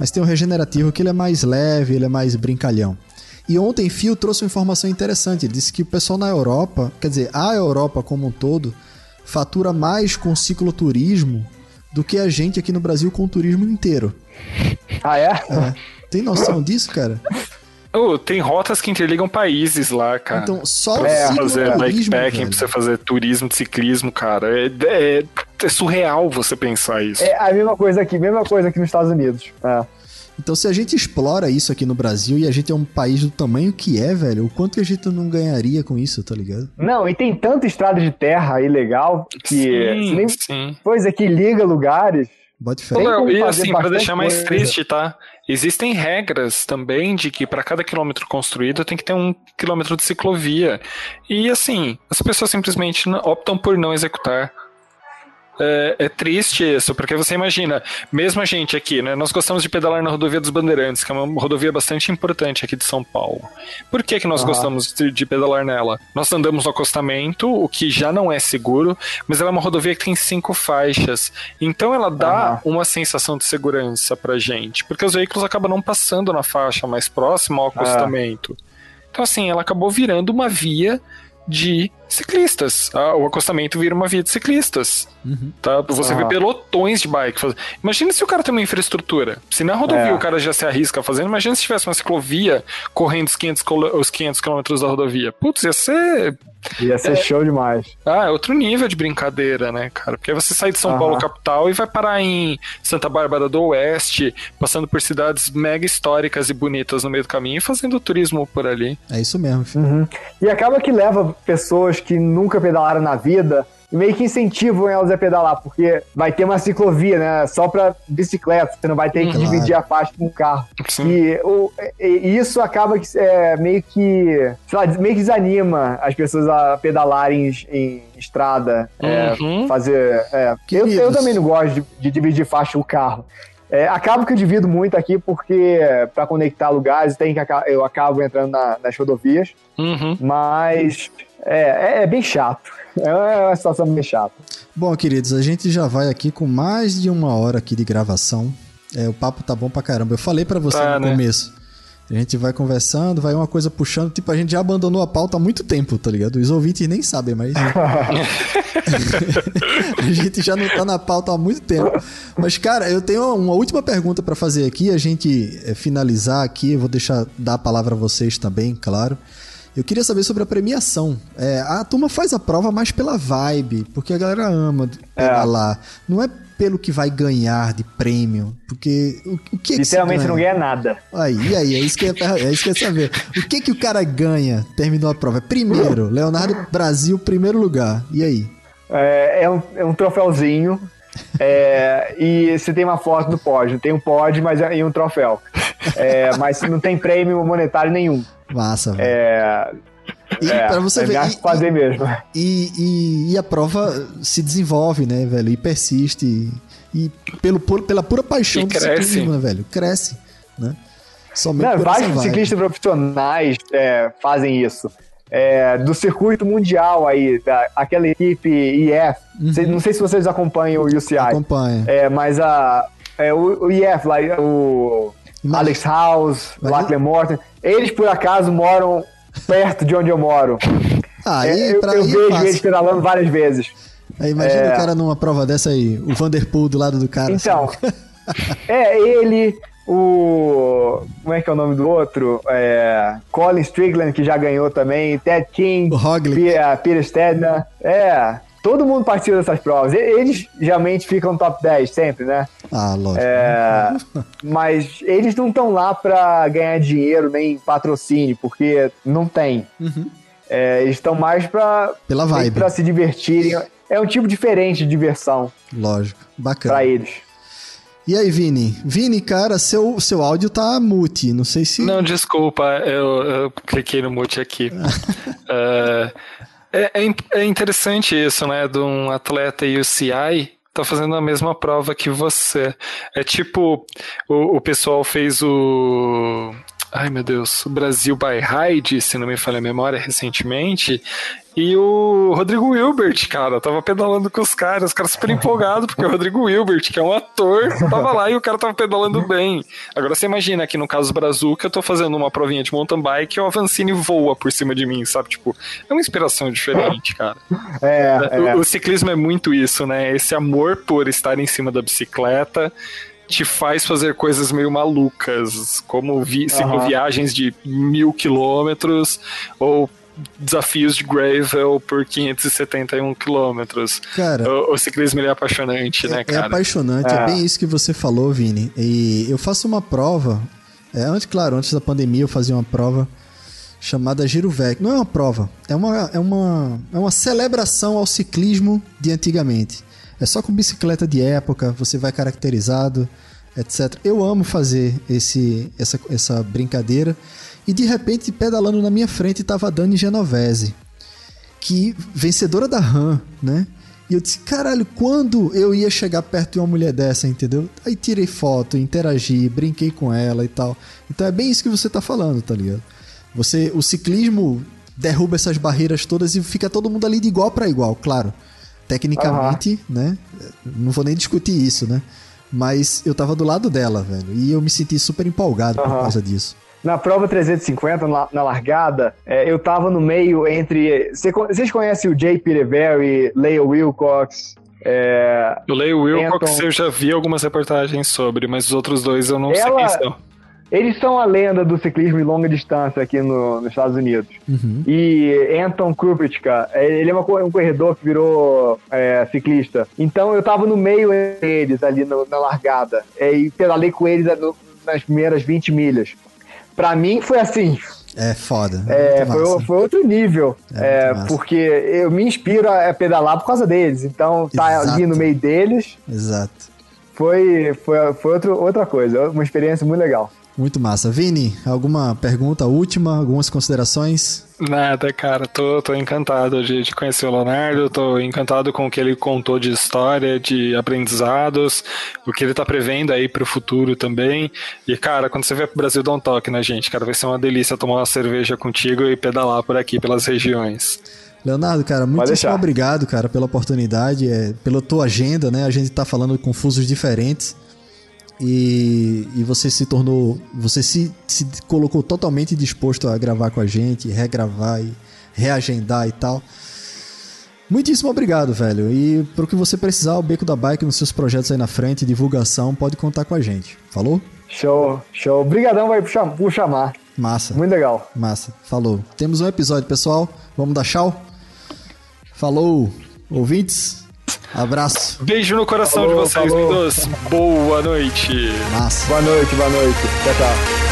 Mas tem o Regenerativo que ele é mais leve, ele é mais brincalhão. E ontem Fio trouxe uma informação interessante. Ele disse que o pessoal na Europa, quer dizer, a Europa como um todo, fatura mais com cicloturismo do que a gente aqui no Brasil com o turismo inteiro. Ah, é? É. Tem noção disso, cara? Oh, tem rotas que interligam países lá, cara. Então, só É, fazer bikepacking, pra você fazer turismo de ciclismo, cara. É, é- é surreal você pensar isso. É a mesma coisa aqui, mesma coisa aqui nos Estados Unidos. É. Então, se a gente explora isso aqui no Brasil e a gente é um país do tamanho que é, velho, o quanto que a gente não ganharia com isso, tá ligado? Não, e tem tanta estrada de terra aí legal que sim, nem sim. coisa que liga lugares. Bote fé. Como e assim, pra deixar mais coisa. triste, tá? Existem regras também de que para cada quilômetro construído tem que ter um quilômetro de ciclovia. E assim, as pessoas simplesmente não- optam por não executar. É, é triste isso, porque você imagina, mesmo a gente aqui, né? Nós gostamos de pedalar na rodovia dos Bandeirantes, que é uma rodovia bastante importante aqui de São Paulo. Por que, que nós Aham. gostamos de, de pedalar nela? Nós andamos no acostamento, o que já não é seguro, mas ela é uma rodovia que tem cinco faixas. Então ela dá Aham. uma sensação de segurança pra gente, porque os veículos acabam não passando na faixa mais próxima ao acostamento. Então, assim, ela acabou virando uma via de ciclistas. Ah, o acostamento vira uma via de ciclistas. Uhum. Tá? Você vê Ah. pelotões de bike. faz- Imagina se o cara tem uma infraestrutura. Se na rodovia É. o cara já se arrisca fazendo, imagina se tivesse uma ciclovia correndo os 500, colo- os 500 quilômetros da rodovia. Putz, ia ser. Ia ser show demais. Ah, é outro nível de brincadeira, né, cara? Porque aí você sai de São Aham. Paulo capital e vai parar em Santa Bárbara do Oeste, passando por cidades mega históricas e bonitas no meio do caminho e fazendo turismo por ali. É isso mesmo. Uhum. E acaba que leva pessoas que nunca pedalaram na vida e meio que incentivam elas a pedalar, porque vai ter uma ciclovia, né? Só pra bicicleta, você não vai ter que Claro. dividir a faixa com o carro. Sim. E, o- e- isso acaba que é, meio que, sei lá, meio que desanima as pessoas a pedalarem em, em estrada, é, Uhum. fazer. é. eu, eu também não gosto de, de dividir faixa com o carro. É, acabo que eu divido muito aqui porque para conectar lugares tem que eu acabo entrando na- nas rodovias. Uhum. Mas É, é, é bem chato. É uma situação bem chata. Bom, queridos, a gente já vai aqui com mais de uma hora aqui de gravação. É, o papo tá bom pra caramba. Eu falei para você tá, no né? começo. A gente vai conversando, vai uma coisa puxando. Tipo, a gente já abandonou a pauta há muito tempo, tá ligado? Os ouvintes nem sabem, mas. a gente já não tá na pauta há muito tempo. Mas, cara, eu tenho uma última pergunta para fazer aqui. A gente é, finalizar aqui. Eu vou deixar dar a palavra a vocês também, claro. Eu queria saber sobre a premiação. É, a turma faz a prova mais pela vibe, porque a galera ama pegar é. lá. Não é pelo que vai ganhar de prêmio, porque o, o que, Literalmente que não ganha nada. Aí, aí, é isso que eu ia, é isso que eu ia saber. O que que o cara ganha terminou a prova? Primeiro, Leonardo Brasil, primeiro lugar. E aí? É, é, um, é um troféuzinho. É, e você tem uma foto do pódio. Tem um pódio, mas é, e um troféu. É, mas não tem prêmio monetário nenhum. Massa, velho. É, e é, pra você é ver. E, fazer mesmo. E, e, e, a prova se desenvolve, né, velho? E persiste. E, e pelo, pela pura paixão e do cresce. ciclismo, né, velho? Cresce, né? Somente Não, vários ciclistas profissionais é, fazem isso. É, do circuito mundial aí, da, aquela equipe IF. Uhum. Não sei se vocês acompanham o UCI. Acompanha. É, mas a, é, o, o IF, lá, o Alex House, Lachlan Morton, eles por acaso moram perto de onde eu moro. Ah, é, eu, eu é vejo eles pedalando várias vezes. Aí, imagina é... o cara numa prova dessa aí, o Vanderpool do lado do cara. Então, é ele, o. Como é que é o nome do outro? É, Colin Strickland, que já ganhou também, Ted King, o Roglic. Peter Stedner. É. Todo mundo participa dessas provas. Eles geralmente ficam top 10 sempre, né? Ah, lógico. É, mas eles não estão lá para ganhar dinheiro nem patrocínio, porque não tem. Uhum. É, eles estão mais para pela vibe, para se divertirem. É um tipo diferente de diversão. Lógico, bacana. Para eles. E aí, Vini? Vini, cara, seu, seu áudio tá mute, não sei se... Não, desculpa, eu, eu cliquei no mute aqui. uh, É, é, é, interessante isso, né? De um atleta UCI tá fazendo a mesma prova que você. É tipo, o, o pessoal fez o. Ai meu Deus, o Brasil by Ride, se não me falha a memória, recentemente, e o Rodrigo Wilbert, cara, tava pedalando com os caras, os caras super empolgados, porque o Rodrigo Wilbert, que é um ator, tava lá e o cara tava pedalando bem. Agora você imagina que no caso Brazuca, eu tô fazendo uma provinha de mountain bike e o Avancini voa por cima de mim, sabe? Tipo, é uma inspiração diferente, cara. É, o, é. o ciclismo é muito isso, né? Esse amor por estar em cima da bicicleta te faz fazer coisas meio malucas, como vi uhum. de mil quilômetros ou desafios de gravel por 571 quilômetros. Cara, o, o, ciclismo é apaixonante, né, é, né, cara? É apaixonante, é. é. bem isso que você falou, Vini. E eu faço uma prova, é, antes, claro, antes da pandemia eu fazia uma prova chamada Giro Vec. Não é uma prova, é uma, é uma, é uma celebração ao ciclismo de antigamente. É só com bicicleta de época, você vai caracterizado, etc. Eu amo fazer esse, essa, essa brincadeira. E de repente, pedalando na minha frente, estava a Dani Genovese, que vencedora da RAM, né? E eu disse, caralho, quando eu ia chegar perto de uma mulher dessa, entendeu? Aí tirei foto, interagi, brinquei com ela e tal. Então é bem isso que você tá falando, tá ligado? Você, o ciclismo derruba essas barreiras todas e fica todo mundo ali de igual para igual, claro. Tecnicamente, uhum. né? Não vou nem discutir isso, né? Mas eu tava do lado dela, velho. E eu me senti super empolgado uhum. por causa disso. Na prova 350, na, na largada, é, eu tava no meio entre. Vocês conhecem o Jay Peterberry, Leia Wilcox? É, o Leia Wilcox Anton... eu já vi algumas reportagens sobre, mas os outros dois eu não Ela... sei quem são. Eles são a lenda do ciclismo em longa distância aqui no, nos Estados Unidos. Uhum. E Anton Krupichka, é, ele é um corredor que virou é, ciclista. Então eu tava no meio deles ali no, na largada. É, e pedalei com eles no, nas primeiras 20 milhas para mim foi assim. É foda. É, foi, foi, outro nível. É, é porque eu me inspiro a pedalar por causa deles. Então, tá Exato. ali no meio deles. Exato. Foi, foi, foi outro, outra coisa, uma experiência muito legal. Muito massa. Vini, alguma pergunta última, algumas considerações? Nada, cara, tô, tô encantado de, de conhecer o Leonardo, tô encantado com o que ele contou de história, de aprendizados, o que ele tá prevendo aí pro futuro também. E, cara, quando você vier pro Brasil, dá um toque na gente, cara, vai ser uma delícia tomar uma cerveja contigo e pedalar por aqui, pelas regiões. Leonardo, cara, muitíssimo obrigado, cara, pela oportunidade, é, pela tua agenda, né? A gente tá falando com fusos diferentes. E, e você se tornou. Você se, se colocou totalmente disposto a gravar com a gente, regravar e reagendar e tal. Muitíssimo obrigado, velho. E pro que você precisar, o Beco da Bike nos seus projetos aí na frente, divulgação, pode contar com a gente. Falou? Show, show. Obrigadão vai por chamar. Massa. Muito legal. Massa. Falou. Temos um episódio, pessoal. Vamos dar tchau? Falou, ouvintes. Abraço. Beijo no coração falou, de vocês, Windows. Boa noite. Massa. Boa noite, boa noite. Tchau, tchau.